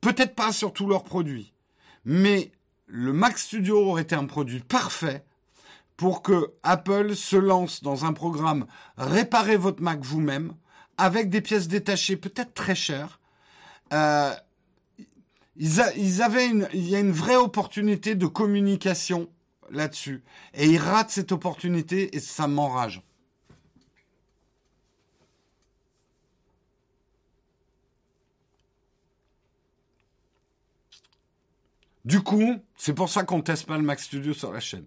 Peut-être pas sur tous leurs produits, mais le Mac Studio aurait été un produit parfait pour que Apple se lance dans un programme réparez votre Mac vous-même avec des pièces détachées peut-être très chères. Euh, ils, avaient il y a une vraie opportunité de communication là-dessus. Et il rate cette opportunité et ça m'enrage. Du coup, c'est pour ça qu'on teste pas le Mac Studio sur la chaîne.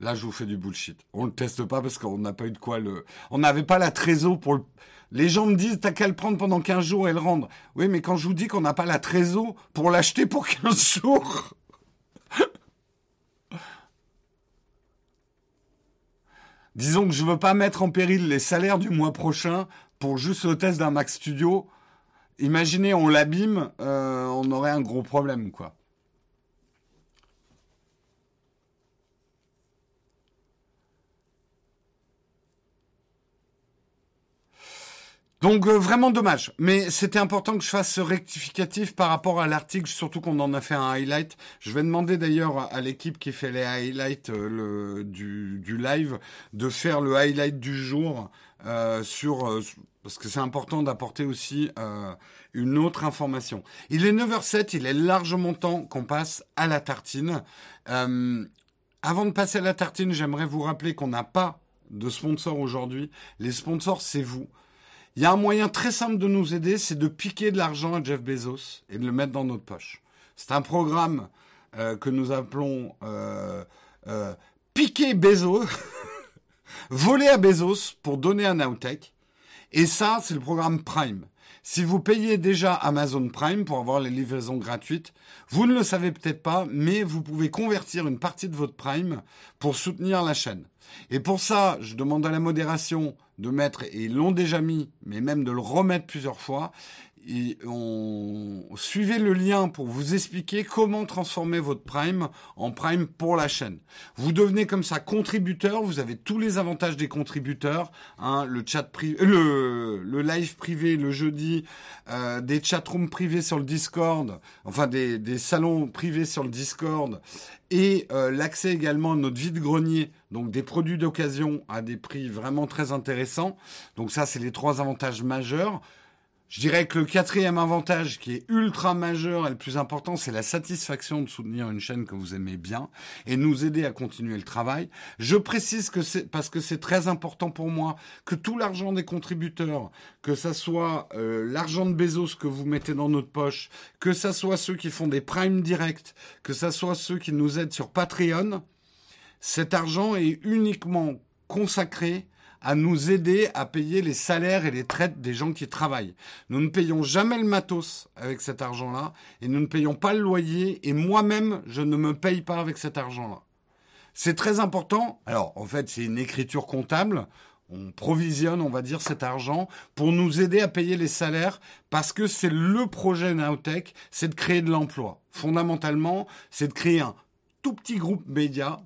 Là, je vous fais du bullshit. On le teste pas parce qu'on n'a pas eu de quoi le. On n'avait pas la trésor pour le. Les gens me disent, t'as qu'à le prendre pendant 15 jours et le rendre. Oui, mais quand je vous dis qu'on n'a pas la trésor pour l'acheter pour 15 jours. Disons que je veux pas mettre en péril les salaires du mois prochain pour juste le test d'un Mac Studio. Imaginez, on l'abîme, euh, on aurait un gros problème, quoi. Donc euh, vraiment dommage. Mais c'était important que je fasse ce rectificatif par rapport à l'article, surtout qu'on en a fait un highlight. Je vais demander d'ailleurs à l'équipe qui fait les highlights euh, du, live de faire le highlight du jour euh, sur parce que c'est important d'apporter aussi une autre information. Il est 9h07, il est largement temps qu'on passe à la tartine. avant de passer à la tartine, j'aimerais vous rappeler qu'on n'a pas de sponsor aujourd'hui. Les sponsors, c'est vous. Il y a un moyen très simple de nous aider, c'est de piquer de l'argent à Jeff Bezos et de le mettre dans notre poche. C'est un programme euh, que nous appelons euh, euh, piquer Bezos, voler à Bezos pour donner à Nowtech. Et ça, c'est le programme Prime. Si vous payez déjà Amazon Prime pour avoir les livraisons gratuites, vous ne le savez peut-être pas, mais vous pouvez convertir une partie de votre Prime pour soutenir la chaîne. Et pour ça, je demande à la modération de mettre, et ils l'ont déjà mis, mais même de le remettre plusieurs fois, on suivez le lien pour vous expliquer comment transformer votre Prime en Prime pour la chaîne. Vous devenez comme ça contributeur, vous avez tous les avantages des contributeurs, hein, le chat privé, le, le live privé le jeudi, euh, des chatrooms privés sur le Discord, enfin des, des salons privés sur le Discord, et euh, l'accès également à notre vide-grenier, donc des produits d'occasion à des prix vraiment très intéressants. Donc ça, c'est les trois avantages majeurs. Je dirais que le quatrième avantage qui est ultra majeur et le plus important, c'est la satisfaction de soutenir une chaîne que vous aimez bien et nous aider à continuer le travail. Je précise que c'est parce que c'est très important pour moi que tout l'argent des contributeurs, que ça soit euh, l'argent de Bezos que vous mettez dans notre poche, que ça soit ceux qui font des primes directs, que ça soit ceux qui nous aident sur Patreon, cet argent est uniquement consacré à nous aider à payer les salaires et les traites des gens qui travaillent. Nous ne payons jamais le matos avec cet argent-là et nous ne payons pas le loyer et moi-même, je ne me paye pas avec cet argent-là. C'est très important. Alors, en fait, c'est une écriture comptable. On provisionne, on va dire, cet argent pour nous aider à payer les salaires parce que c'est le projet Nowtech, c'est de créer de l'emploi. Fondamentalement, c'est de créer un tout petit groupe média,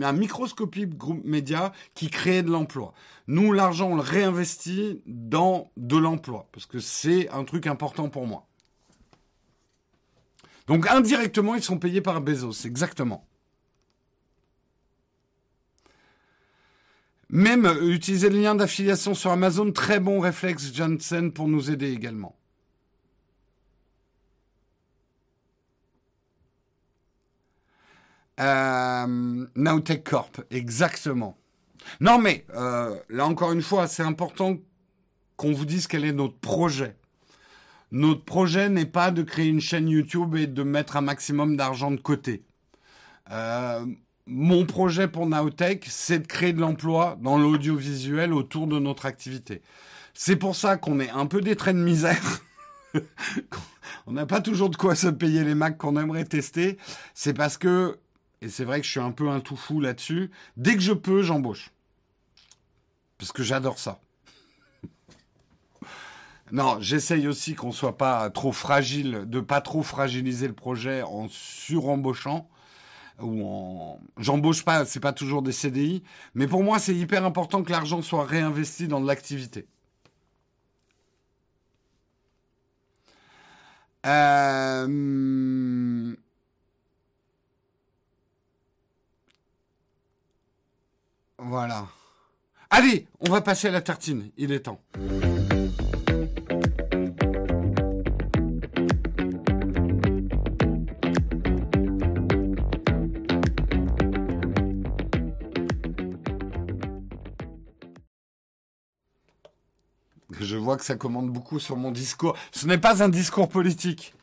un microscopique groupe média qui crée de l'emploi. Nous, l'argent, on le réinvestit dans de l'emploi, parce que c'est un truc important pour moi. Donc indirectement, ils sont payés par Bezos, exactement. Même euh, utiliser le lien d'affiliation sur Amazon, très bon réflexe Janssen pour nous aider également. Euh, Corp, exactement. Non mais, euh, là encore une fois, c'est important qu'on vous dise quel est notre projet. Notre projet n'est pas de créer une chaîne YouTube et de mettre un maximum d'argent de côté. Euh, mon projet pour Nowtech, c'est de créer de l'emploi dans l'audiovisuel autour de notre activité. C'est pour ça qu'on est un peu des traits de misère. on n'a pas toujours de quoi se payer les Macs qu'on aimerait tester. C'est parce que, et c'est vrai que je suis un peu un tout fou là-dessus, dès que je peux, j'embauche. Parce que j'adore ça. Non, j'essaye aussi qu'on soit pas trop fragile, de pas trop fragiliser le projet en surembauchant ou en j'embauche pas, c'est pas toujours des CDI, mais pour moi c'est hyper important que l'argent soit réinvesti dans l'activité. Euh... Voilà. Allez, on va passer à la tartine, il est temps. Je vois que ça commande beaucoup sur mon discours. Ce n'est pas un discours politique.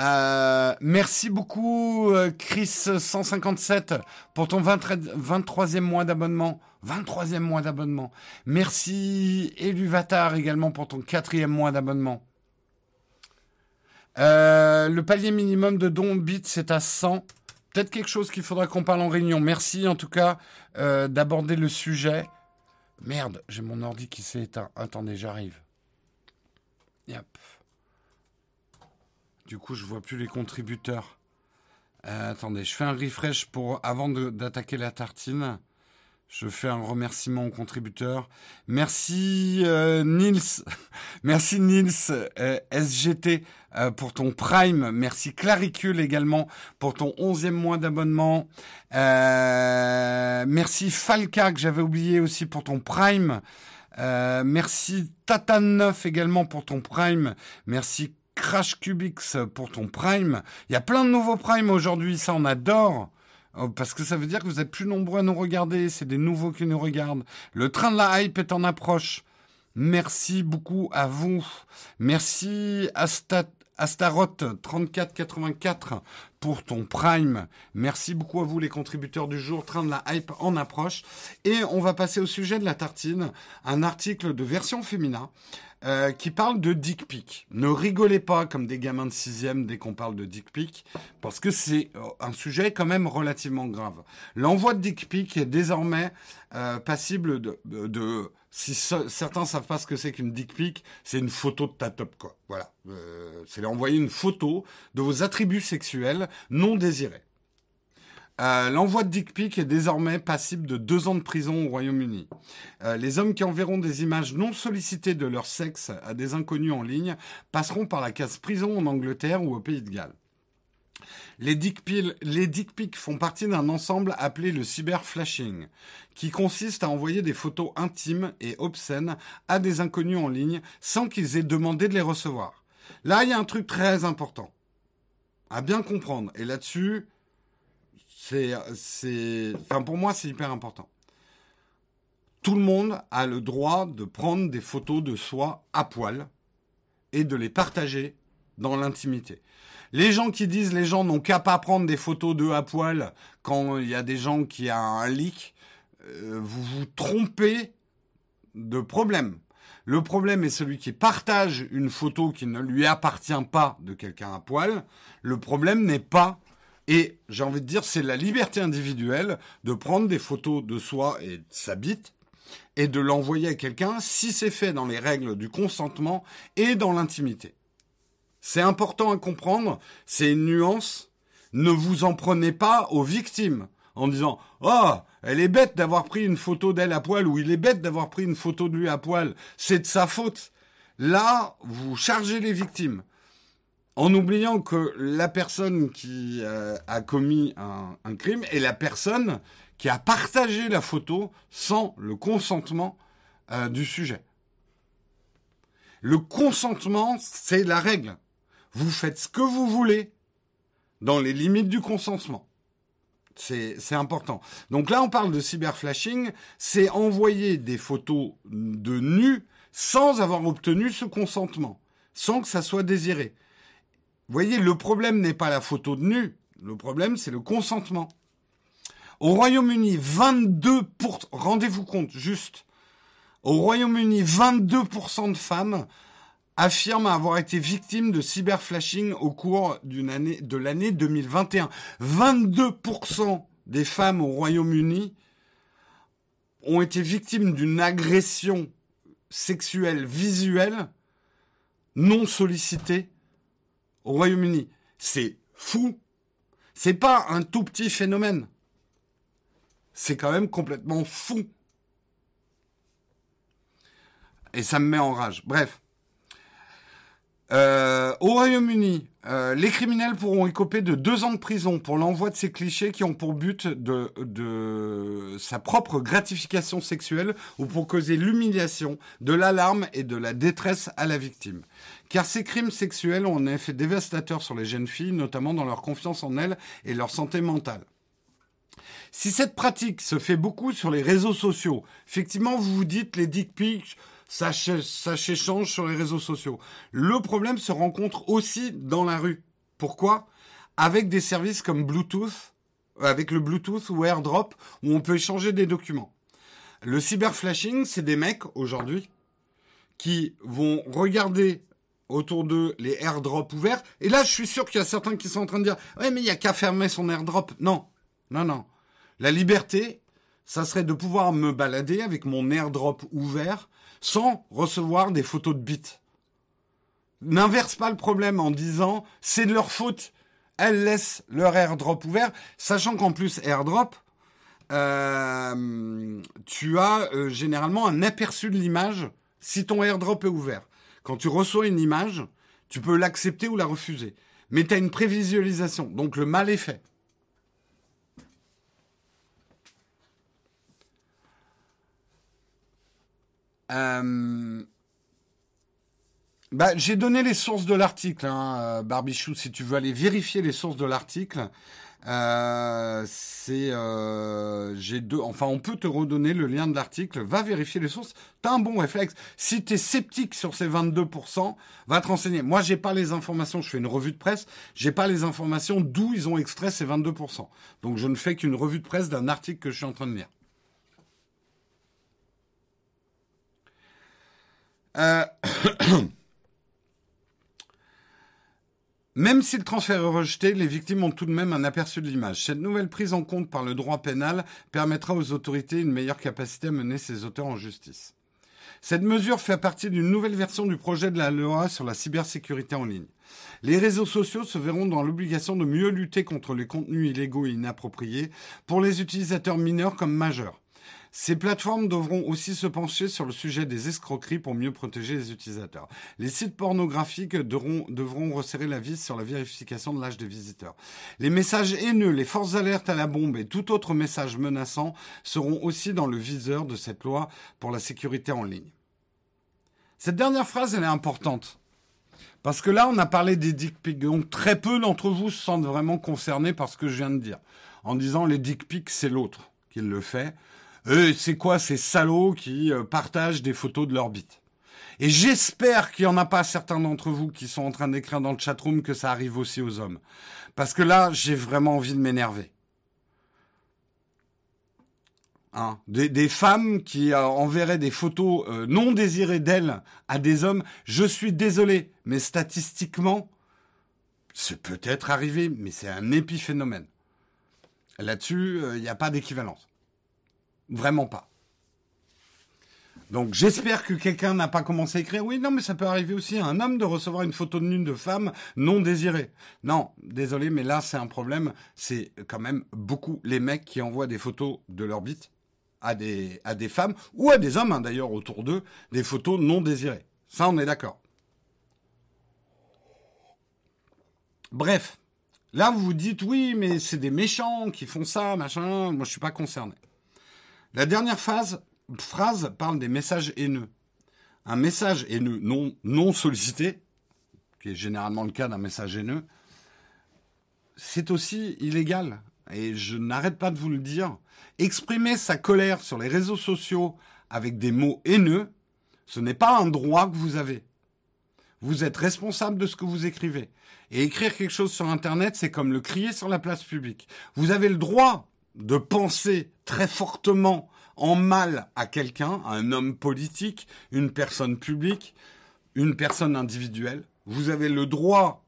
Euh, merci beaucoup, euh, Chris157, pour ton 23e mois d'abonnement. 23e mois d'abonnement. Merci, Eluvatar, également, pour ton quatrième mois d'abonnement. Euh, le palier minimum de dons bits, c'est à 100. Peut-être quelque chose qu'il faudra qu'on parle en réunion. Merci, en tout cas, d'aborder le sujet. Merde, j'ai mon ordi qui s'est éteint. Attendez, j'arrive. Yep. Du coup, je vois plus les contributeurs. Euh, attendez, je fais un refresh pour avant d'attaquer la tartine. Je fais un remerciement aux contributeurs. Merci euh, Nils, merci Nils euh, SGT pour ton Prime. Merci Claricule également pour ton onzième mois d'abonnement. merci Falca que j'avais oublié aussi pour ton Prime. merci Tata9 également pour ton Prime. Merci Crash Cubix pour ton Prime. Il y a plein de nouveaux Prime aujourd'hui, ça on adore. Oh, parce que ça veut dire que vous êtes plus nombreux à nous regarder, c'est des nouveaux qui nous regardent. Le train de la hype est en approche. Merci beaucoup à vous. Merci Astaroth 3484 pour ton Prime. Merci beaucoup à vous les contributeurs du jour. Train de la hype en approche. Et on va passer au sujet de la tartine. Un article de version féminin euh, qui parle de dick pic. Ne rigolez pas comme des gamins de sixième dès qu'on parle de dick pic, parce que c'est euh, un sujet quand même relativement grave. L'envoi de dick pic est désormais euh, passible de, si certains savent pas ce que c'est qu'une dick pic, c'est une photo de ta top. Voilà, euh, c'est envoyer une photo de vos attributs sexuels non désirés. Euh, l'envoi de dick pic est désormais passible de deux ans de prison au Royaume-Uni. Euh, les hommes qui enverront des images non sollicitées de leur sexe à des inconnus en ligne passeront par la case prison en Angleterre ou au Pays de Galles. Les dick, pics font partie d'un ensemble appelé le cyberflashing, qui consiste à envoyer des photos intimes et obscènes à des inconnus en ligne sans qu'ils aient demandé de les recevoir. Là, il y a un truc très important à bien comprendre. Et là-dessus, c'est, pour moi, c'est hyper important. Tout le monde a le droit de prendre des photos de soi à poil et de les partager dans l'intimité. Les gens qui disent les gens n'ont qu'à pas prendre des photos d'eux à poil quand il y a des gens qui ont un leak, euh, vous vous trompez de problème. Le problème est celui qui partage une photo qui ne lui appartient pas de quelqu'un à poil. Le problème n'est pas et j'ai envie de dire, c'est la liberté individuelle de prendre des photos de soi et de sa bite et de l'envoyer à quelqu'un si c'est fait dans les règles du consentement et dans l'intimité. C'est important à comprendre, c'est une nuance. Ne vous en prenez pas aux victimes en disant Oh, elle est bête d'avoir pris une photo d'elle à poil ou il est bête d'avoir pris une photo de lui à poil. C'est de sa faute. Là, vous chargez les victimes en oubliant que la personne qui euh, a commis un, crime est la personne qui a partagé la photo sans le consentement euh, du sujet. Le consentement, c'est la règle. Vous faites ce que vous voulez dans les limites du consentement. C'est important. Donc là, on parle de cyberflashing. C'est envoyer des photos de nus sans avoir obtenu ce consentement, sans que ça soit désiré. Vous voyez, le problème n'est pas la photo de nu. Le problème, c'est le consentement. Au Royaume-Uni, 22 pour... rendez-vous compte, juste. Au Royaume-Uni, 22% de femmes affirment avoir été victimes de cyberflashing au cours de l'année 2021. 22% des femmes au Royaume-Uni ont été victimes d'une agression sexuelle visuelle non sollicitée au Royaume-Uni. C'est fou. C'est pas un tout petit phénomène. C'est quand même complètement fou. Et ça me met en rage. Bref. Euh, au Royaume-Uni, euh, les criminels pourront écoper de deux ans de prison pour l'envoi de ces clichés qui ont pour but de, de sa propre gratification sexuelle ou pour causer l'humiliation, de l'alarme et de la détresse à la victime. Car ces crimes sexuels ont un effet dévastateur sur les jeunes filles, notamment dans leur confiance en elles et leur santé mentale. Si cette pratique se fait beaucoup sur les réseaux sociaux, effectivement, vous vous dites les dick pics, ça, s'échange sur les réseaux sociaux. Le problème se rencontre aussi dans la rue. Pourquoi? Avec des services comme Bluetooth, avec le Bluetooth ou AirDrop, où on peut échanger des documents. Le cyberflashing, c'est des mecs aujourd'hui qui vont regarder autour d'eux les airdrops ouverts. Et là, je suis sûr qu'il y a certains qui sont en train de dire Ouais, mais il n'y a qu'à fermer son airdrop. Non, non, non. La liberté, ça serait de pouvoir me balader avec mon airdrop ouvert sans recevoir des photos de bits. N'inverse pas le problème en disant c'est de leur faute. Elles laissent leur airdrop ouvert, sachant qu'en plus airdrop, euh, tu as euh, généralement un aperçu de l'image si ton airdrop est ouvert. Quand tu reçois une image, tu peux l'accepter ou la refuser. Mais tu as une prévisualisation, donc le mal est fait. Euh, bah, j'ai donné les sources de l'article, hein, euh, Barbichou, si tu veux aller vérifier les sources de l'article. Euh, c'est enfin on peut te redonner le lien de l'article. Va vérifier les sources. T'as un bon réflexe. Si t'es sceptique sur ces 22% va te renseigner. Moi j'ai pas les informations. Je fais une revue de presse. J'ai pas les informations d'où ils ont extrait ces 22% donc je ne fais qu'une revue de presse d'un article que je suis en train de lire Euh, même si le transfert est rejeté, les victimes ont tout de même un aperçu de l'image. Cette nouvelle prise en compte par le droit pénal permettra aux autorités une meilleure capacité à mener ces auteurs en justice. Cette mesure fait partie d'une nouvelle version du projet de la loi sur la cybersécurité en ligne. Les réseaux sociaux se verront dans l'obligation de mieux lutter contre les contenus illégaux et inappropriés pour les utilisateurs mineurs comme majeurs. Ces plateformes devront aussi se pencher sur le sujet des escroqueries pour mieux protéger les utilisateurs. Les sites pornographiques devront, resserrer la vis sur la vérification de l'âge des visiteurs. Les messages haineux, les forces alertes à la bombe et tout autre message menaçant seront aussi dans le viseur de cette loi pour la sécurité en ligne. Cette dernière phrase, elle est importante. Parce que là, on a parlé des dick pics. Donc, très peu d'entre vous se sentent vraiment concernés par ce que je viens de dire. En disant les dick pics, c'est l'autre qui le fait. Euh, c'est quoi ces salauds qui euh, partagent des photos de leur bite Et j'espère qu'il n'y en a pas certains d'entre vous qui sont en train d'écrire dans le chatroom que ça arrive aussi aux hommes. Parce que là, j'ai vraiment envie de m'énerver. Hein? Des, femmes qui euh, enverraient des photos non désirées d'elles à des hommes. Je suis désolé, mais statistiquement, c'est peut-être arrivé, mais c'est un épiphénomène. Là-dessus, il n'y a pas d'équivalence. Vraiment pas. Donc j'espère que quelqu'un n'a pas commencé à écrire. Oui, non, mais ça peut arriver aussi à un homme de recevoir une photo de nue de femme non désirée. Non, désolé, mais là c'est un problème. C'est quand même beaucoup les mecs qui envoient des photos de leur bite à des, femmes ou à des hommes hein, d'ailleurs autour d'eux, des photos non désirées. Ça, on est d'accord. Bref, Là, vous vous dites, oui, mais c'est des méchants qui font ça, machin. Moi, je suis pas concerné. La dernière phrase parle des messages haineux. Un message haineux non, non sollicité, qui est généralement le cas d'un message haineux, c'est aussi illégal. Et je n'arrête pas de vous le dire. Exprimer sa colère sur les réseaux sociaux avec des mots haineux, ce n'est pas un droit que vous avez. Vous êtes responsable de ce que vous écrivez. Et écrire quelque chose sur Internet, c'est comme le crier sur la place publique. Vous avez le droit de penser très fortement en mal à quelqu'un, à un homme politique, une personne publique, une personne individuelle. Vous avez le droit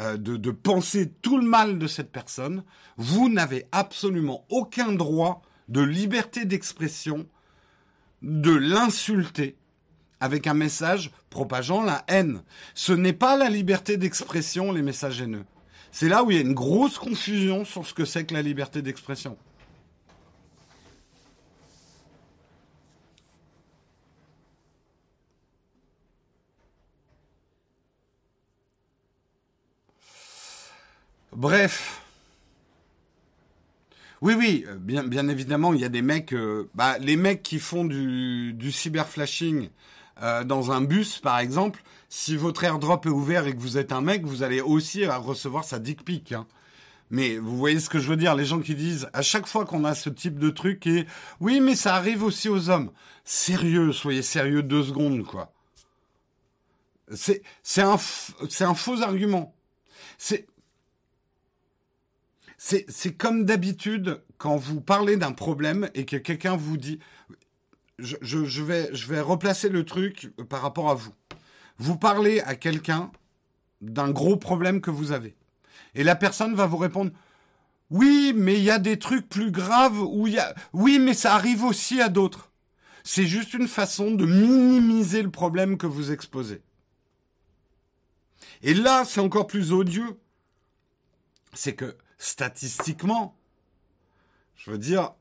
euh, de, de penser tout le mal de cette personne. Vous n'avez absolument aucun droit de liberté d'expression, de l'insulter avec un message propageant la haine. Ce n'est pas la liberté d'expression, les messages haineux. C'est là où il y a une grosse confusion sur ce que c'est que la liberté d'expression. Bref. Oui, oui, bien, évidemment, il y a des mecs, euh, bah, les mecs qui font du cyberflashing euh, dans un bus, par exemple, si votre airdrop est ouvert et que vous êtes un mec, vous allez aussi recevoir sa dick pic. Hein. Mais vous voyez ce que je veux dire, les gens qui disent à chaque fois qu'on a ce type de truc et oui, mais ça arrive aussi aux hommes. Sérieux, soyez sérieux deux secondes, quoi. C'est un faux argument. C'est comme d'habitude quand vous parlez d'un problème et que quelqu'un vous dit je, vais, vais replacer le truc par rapport à vous. Vous parlez à quelqu'un d'un gros problème que vous avez. Et la personne va vous répondre Oui, mais il y a des trucs plus graves où il y a. Oui, mais ça arrive aussi à d'autres. C'est juste une façon de minimiser le problème que vous exposez. Et là, c'est encore plus odieux. C'est que statistiquement, je veux dire,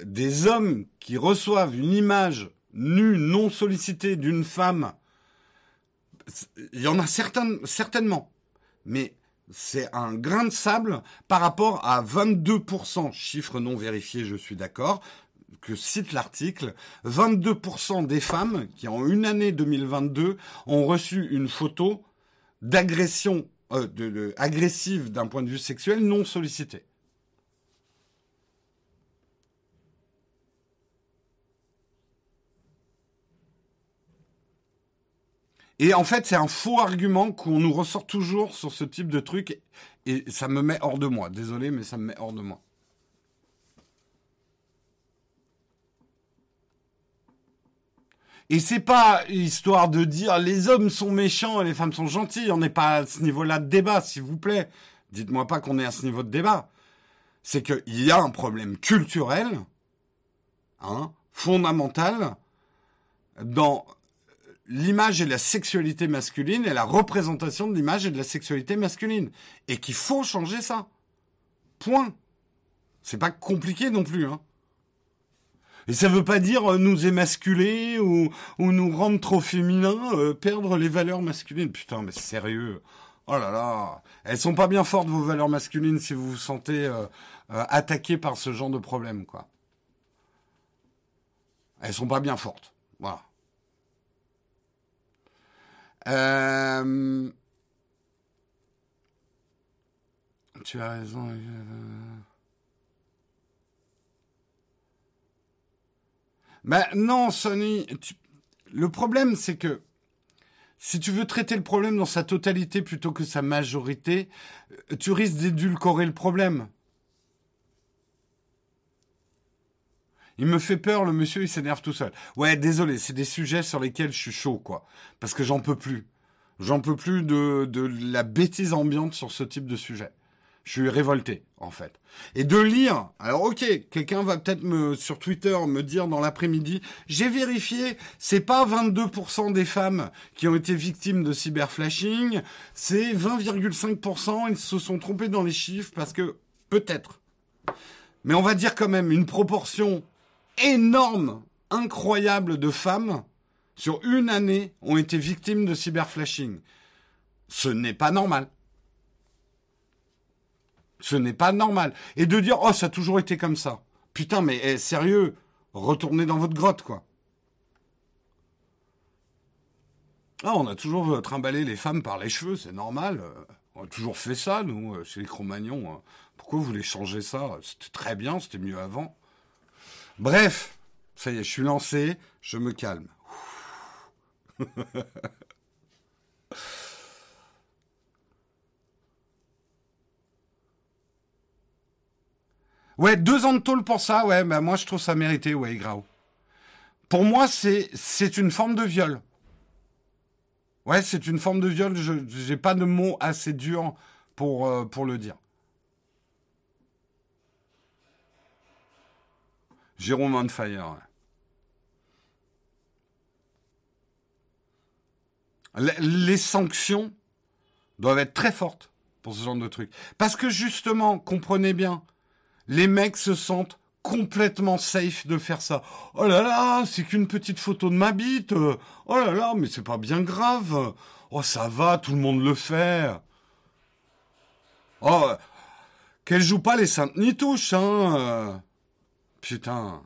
des hommes qui reçoivent une image nue, non sollicitée d'une femme, il y en a certainement, mais c'est un grain de sable par rapport à 22%, chiffre non vérifié, je suis d'accord, que cite l'article, 22% des femmes qui en une année 2022 ont reçu une photo d'agression euh, agressive d'un point de vue sexuel non sollicitée. Et en fait, c'est un faux argument qu'on nous ressort toujours sur ce type de truc. Et ça me met hors de moi. Désolé, mais ça me met hors de moi. Et c'est pas histoire de dire les hommes sont méchants et les femmes sont gentilles. On n'est pas à ce niveau-là de débat, s'il vous plaît. Dites-moi pas qu'on est à ce niveau de débat. C'est qu'il y a un problème culturel, hein, fondamental, dans l'image et la sexualité masculine et la représentation de l'image et de la sexualité masculine. Et qu'il faut changer ça. Point. C'est pas compliqué non plus, hein. Et ça veut pas dire euh, nous émasculer ou, ou nous rendre trop féminins, euh, perdre les valeurs masculines. Putain, mais sérieux. Oh là là. Elles sont pas bien fortes, vos valeurs masculines, si vous vous sentez euh, attaqué par ce genre de problème, quoi. Elles sont pas bien fortes. Voilà. Euh, tu as raison. Ben non, Sony. Le problème, c'est que si tu veux traiter le problème dans sa totalité plutôt que sa majorité, tu risques d'édulcorer le problème. Il me fait peur, le monsieur, il s'énerve tout seul. Ouais, désolé, c'est des sujets sur lesquels je suis chaud, quoi. Parce que j'en peux plus. J'en peux plus de, de la bêtise ambiante sur ce type de sujet. Je suis révolté, en fait. Et de lire, alors ok, quelqu'un va peut-être me, sur Twitter, me dire dans l'après-midi, j'ai vérifié, c'est pas 22% des femmes qui ont été victimes de cyberflashing, c'est 20,5%, ils se sont trompés dans les chiffres parce que, peut-être. Mais on va dire quand même une proportion énorme, incroyable de femmes sur une année ont été victimes de cyberflashing. Ce n'est pas normal. Ce n'est pas normal. Et de dire, oh, ça a toujours été comme ça. Putain, mais eh, sérieux, retournez dans votre grotte, quoi. Ah, on a toujours trimballé les femmes par les cheveux, c'est normal. On a toujours fait ça, nous, chez les Cro-Magnons. Hein. Pourquoi vous voulez changer ça? C'était très bien, c'était mieux avant. Bref, ça y est, je suis lancé, je me calme. ouais, deux ans de tôle pour ça, ouais, bah moi je trouve ça mérité, ouais, grave. Pour moi, c'est, c'est une forme de viol. Ouais, c'est une forme de viol, je n'ai pas de mots assez durs pour, euh, pour le dire. Jérôme on. Les sanctions doivent être très fortes pour ce genre de truc. Parce que justement, comprenez bien, les mecs se sentent complètement safe de faire ça. Oh là là, c'est qu'une petite photo de ma bite. Oh là là, mais c'est pas bien grave. Oh ça va, tout le monde le fait. Oh, qu'elle joue pas les saintes ni touche, hein. Putain.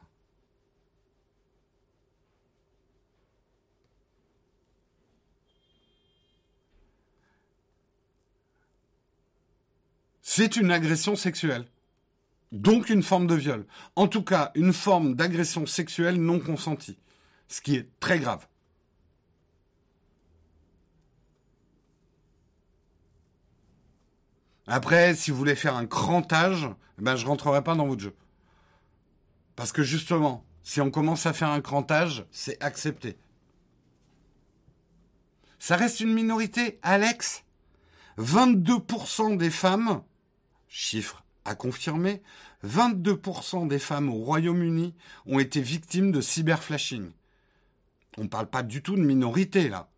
C'est une agression sexuelle. Donc une forme de viol. En tout cas, une forme d'agression sexuelle non consentie. Ce qui est très grave. Après, si vous voulez faire un crantage, ben je rentrerai pas dans votre jeu. Parce que justement, si on commence à faire un crantage, c'est accepté. Ça reste une minorité, Alex. 22% des femmes, chiffre à confirmer, 22% des femmes au Royaume-Uni ont été victimes de cyberflashing. On ne parle pas du tout de minorité là.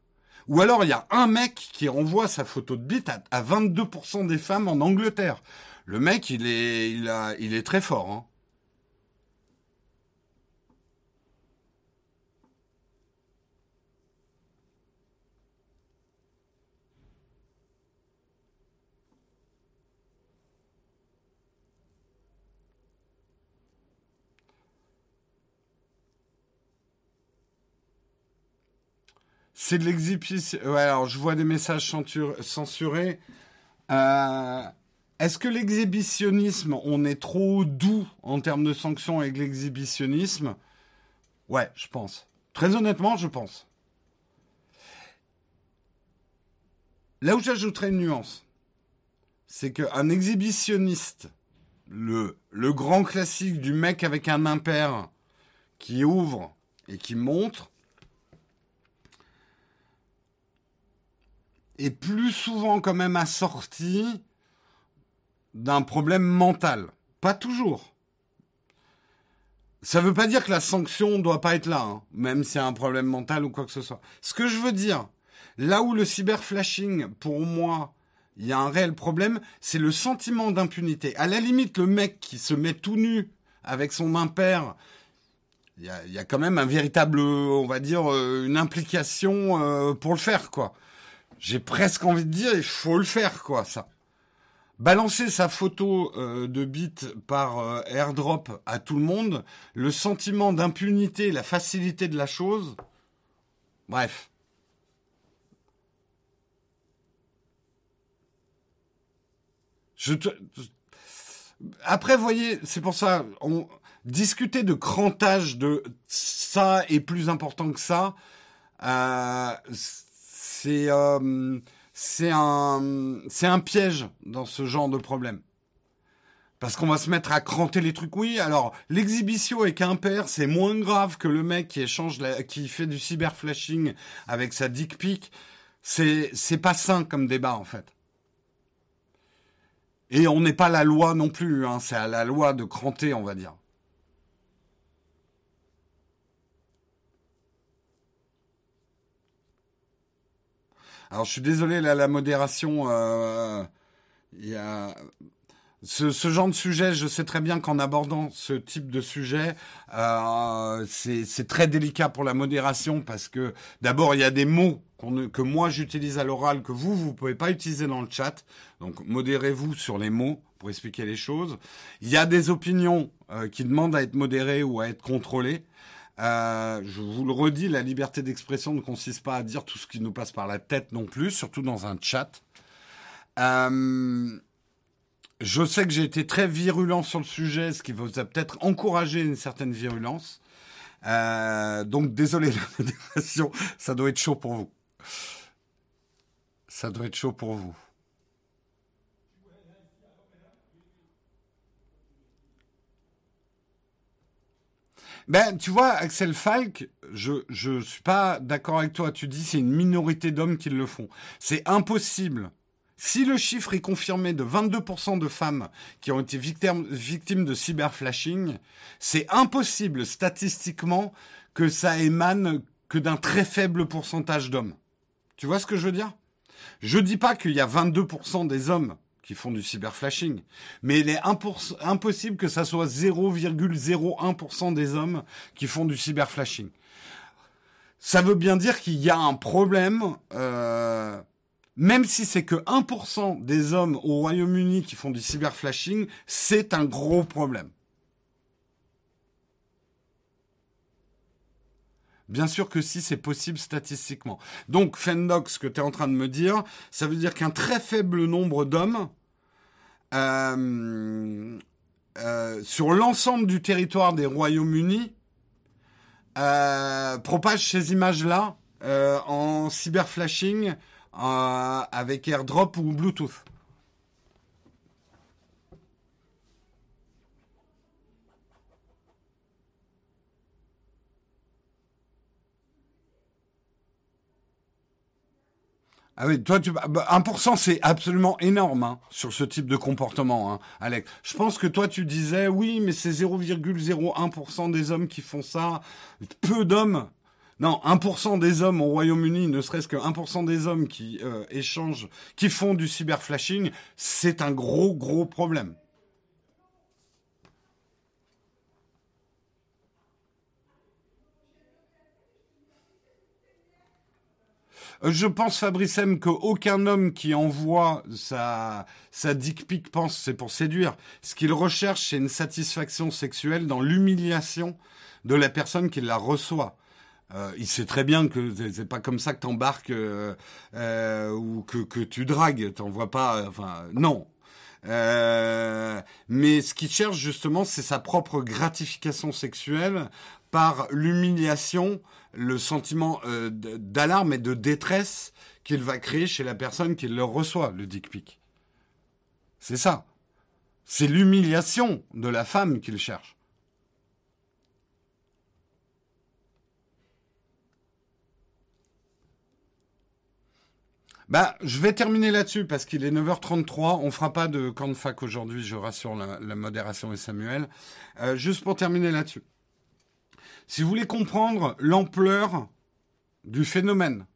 Ou alors il y a un mec qui renvoie sa photo de bite à, 22% des femmes en Angleterre. Le mec, il est, il est très fort. Hein. C'est de l'exhibition. Alors je vois des messages censurés. Euh, est-ce que l'exhibitionnisme, on est trop doux en termes de sanctions avec l'exhibitionnisme? Ouais, je pense. Très honnêtement, je pense. Là où j'ajouterais une nuance, c'est qu'un exhibitionniste, le, le grand classique du mec avec un impair qui ouvre et qui montre, est plus souvent quand même assorti d'un problème mental. Pas toujours. Ça ne veut pas dire que la sanction ne doit pas être là, hein, même si c'est un problème mental ou quoi que ce soit. Ce que je veux dire, là où le cyberflashing, pour moi, il y a un réel problème, c'est le sentiment d'impunité. À la limite, le mec qui se met tout nu avec son impair, il y a, y a, quand même un véritable, on va dire, euh, une implication euh, pour le faire, quoi j'ai presque envie de dire, il faut le faire, quoi, ça. Balancer sa photo euh, de bite par euh, airdrop à tout le monde, le sentiment d'impunité, la facilité de la chose, bref. Je Après, vous voyez, c'est pour ça, discuter de crantage de ça est plus important que ça. Euh, c'est euh, c'est un piège dans ce genre de problème. Parce qu'on va se mettre à cranter les trucs. Oui, alors l'exhibition avec un père, c'est moins grave que le mec qui fait du cyberflashing avec sa dick pic. C'est c'est pas sain comme débat en fait. Et on n'est pas la loi non plus. Hein, c'est à la loi de cranter, on va dire. Alors je suis désolé, là, la modération, euh, il y a... Ce, genre de sujet, je sais très bien qu'en abordant ce type de sujet, euh, c'est très délicat pour la modération parce que d'abord il y a des mots que moi j'utilise à l'oral que vous vous pouvez pas utiliser dans le chat. Donc modérez-vous sur les mots pour expliquer les choses. Il y a des opinions euh, qui demandent à être modérées ou à être contrôlées. Euh, je vous le redis, la liberté d'expression ne consiste pas à dire tout ce qui nous passe par la tête non plus, surtout dans un chat. Euh, je sais que j'ai été très virulent sur le sujet, ce qui vous a peut-être encouragé une certaine virulence. Euh, donc désolé la ça doit être chaud pour vous. Ça doit être chaud pour vous. Ben, tu vois, Axel Falk, je je suis pas d'accord avec toi. Tu dis c'est une minorité d'hommes qui le font. C'est impossible. Si le chiffre est confirmé de 22% de femmes qui ont été victimes, de cyberflashing, c'est impossible statistiquement que ça émane que d'un très faible pourcentage d'hommes. Tu vois ce que je veux dire? Je dis pas qu'il y a 22% des hommes qui font du cyberflashing. Mais il est impossible que ça soit 0,01% des hommes qui font du cyberflashing. Ça veut bien dire qu'il y a un problème, euh, même si c'est que 1% des hommes au Royaume-Uni qui font du cyberflashing, c'est un gros problème. Bien sûr que si, c'est possible statistiquement. Donc, Fendox, ce que tu es en train de me dire, ça veut dire qu'un très faible nombre d'hommes euh, euh, sur l'ensemble du territoire des Royaumes-Unis euh, propage ces images-là en cyberflashing avec AirDrop ou Bluetooth. Ah oui, toi, tu, 1%, bah, c'est absolument énorme hein, sur ce type de comportement, hein, Alex. Je pense que toi, tu disais, oui, mais c'est 0,01% des hommes qui font ça. Peu d'hommes. Non, 1% des hommes au Royaume-Uni, ne serait-ce que 1% des hommes qui euh, échangent, qui font du cyberflashing, c'est un gros, gros problème. Je pense, Fabrice M, qu'aucun homme qui envoie sa, sa dick pic pense c'est pour séduire. Ce qu'il recherche, c'est une satisfaction sexuelle dans l'humiliation de la personne qui la reçoit. Euh, il sait très bien que c'est pas comme ça que t'embarques euh, euh, ou que, que tu dragues. T'envoies pas. Enfin, non. Euh, mais ce qu'il cherche justement, c'est sa propre gratification sexuelle par l'humiliation, le sentiment euh, d'alarme et de détresse qu'il va créer chez la personne qui le reçoit, le dick pic. C'est ça. C'est l'humiliation de la femme qu'il cherche. Bah, je vais terminer là-dessus parce qu'il est 9h33. On fera pas de camp de fac aujourd'hui, je rassure la, modération et Samuel. Euh, juste pour terminer là-dessus. Si vous voulez comprendre l'ampleur du phénomène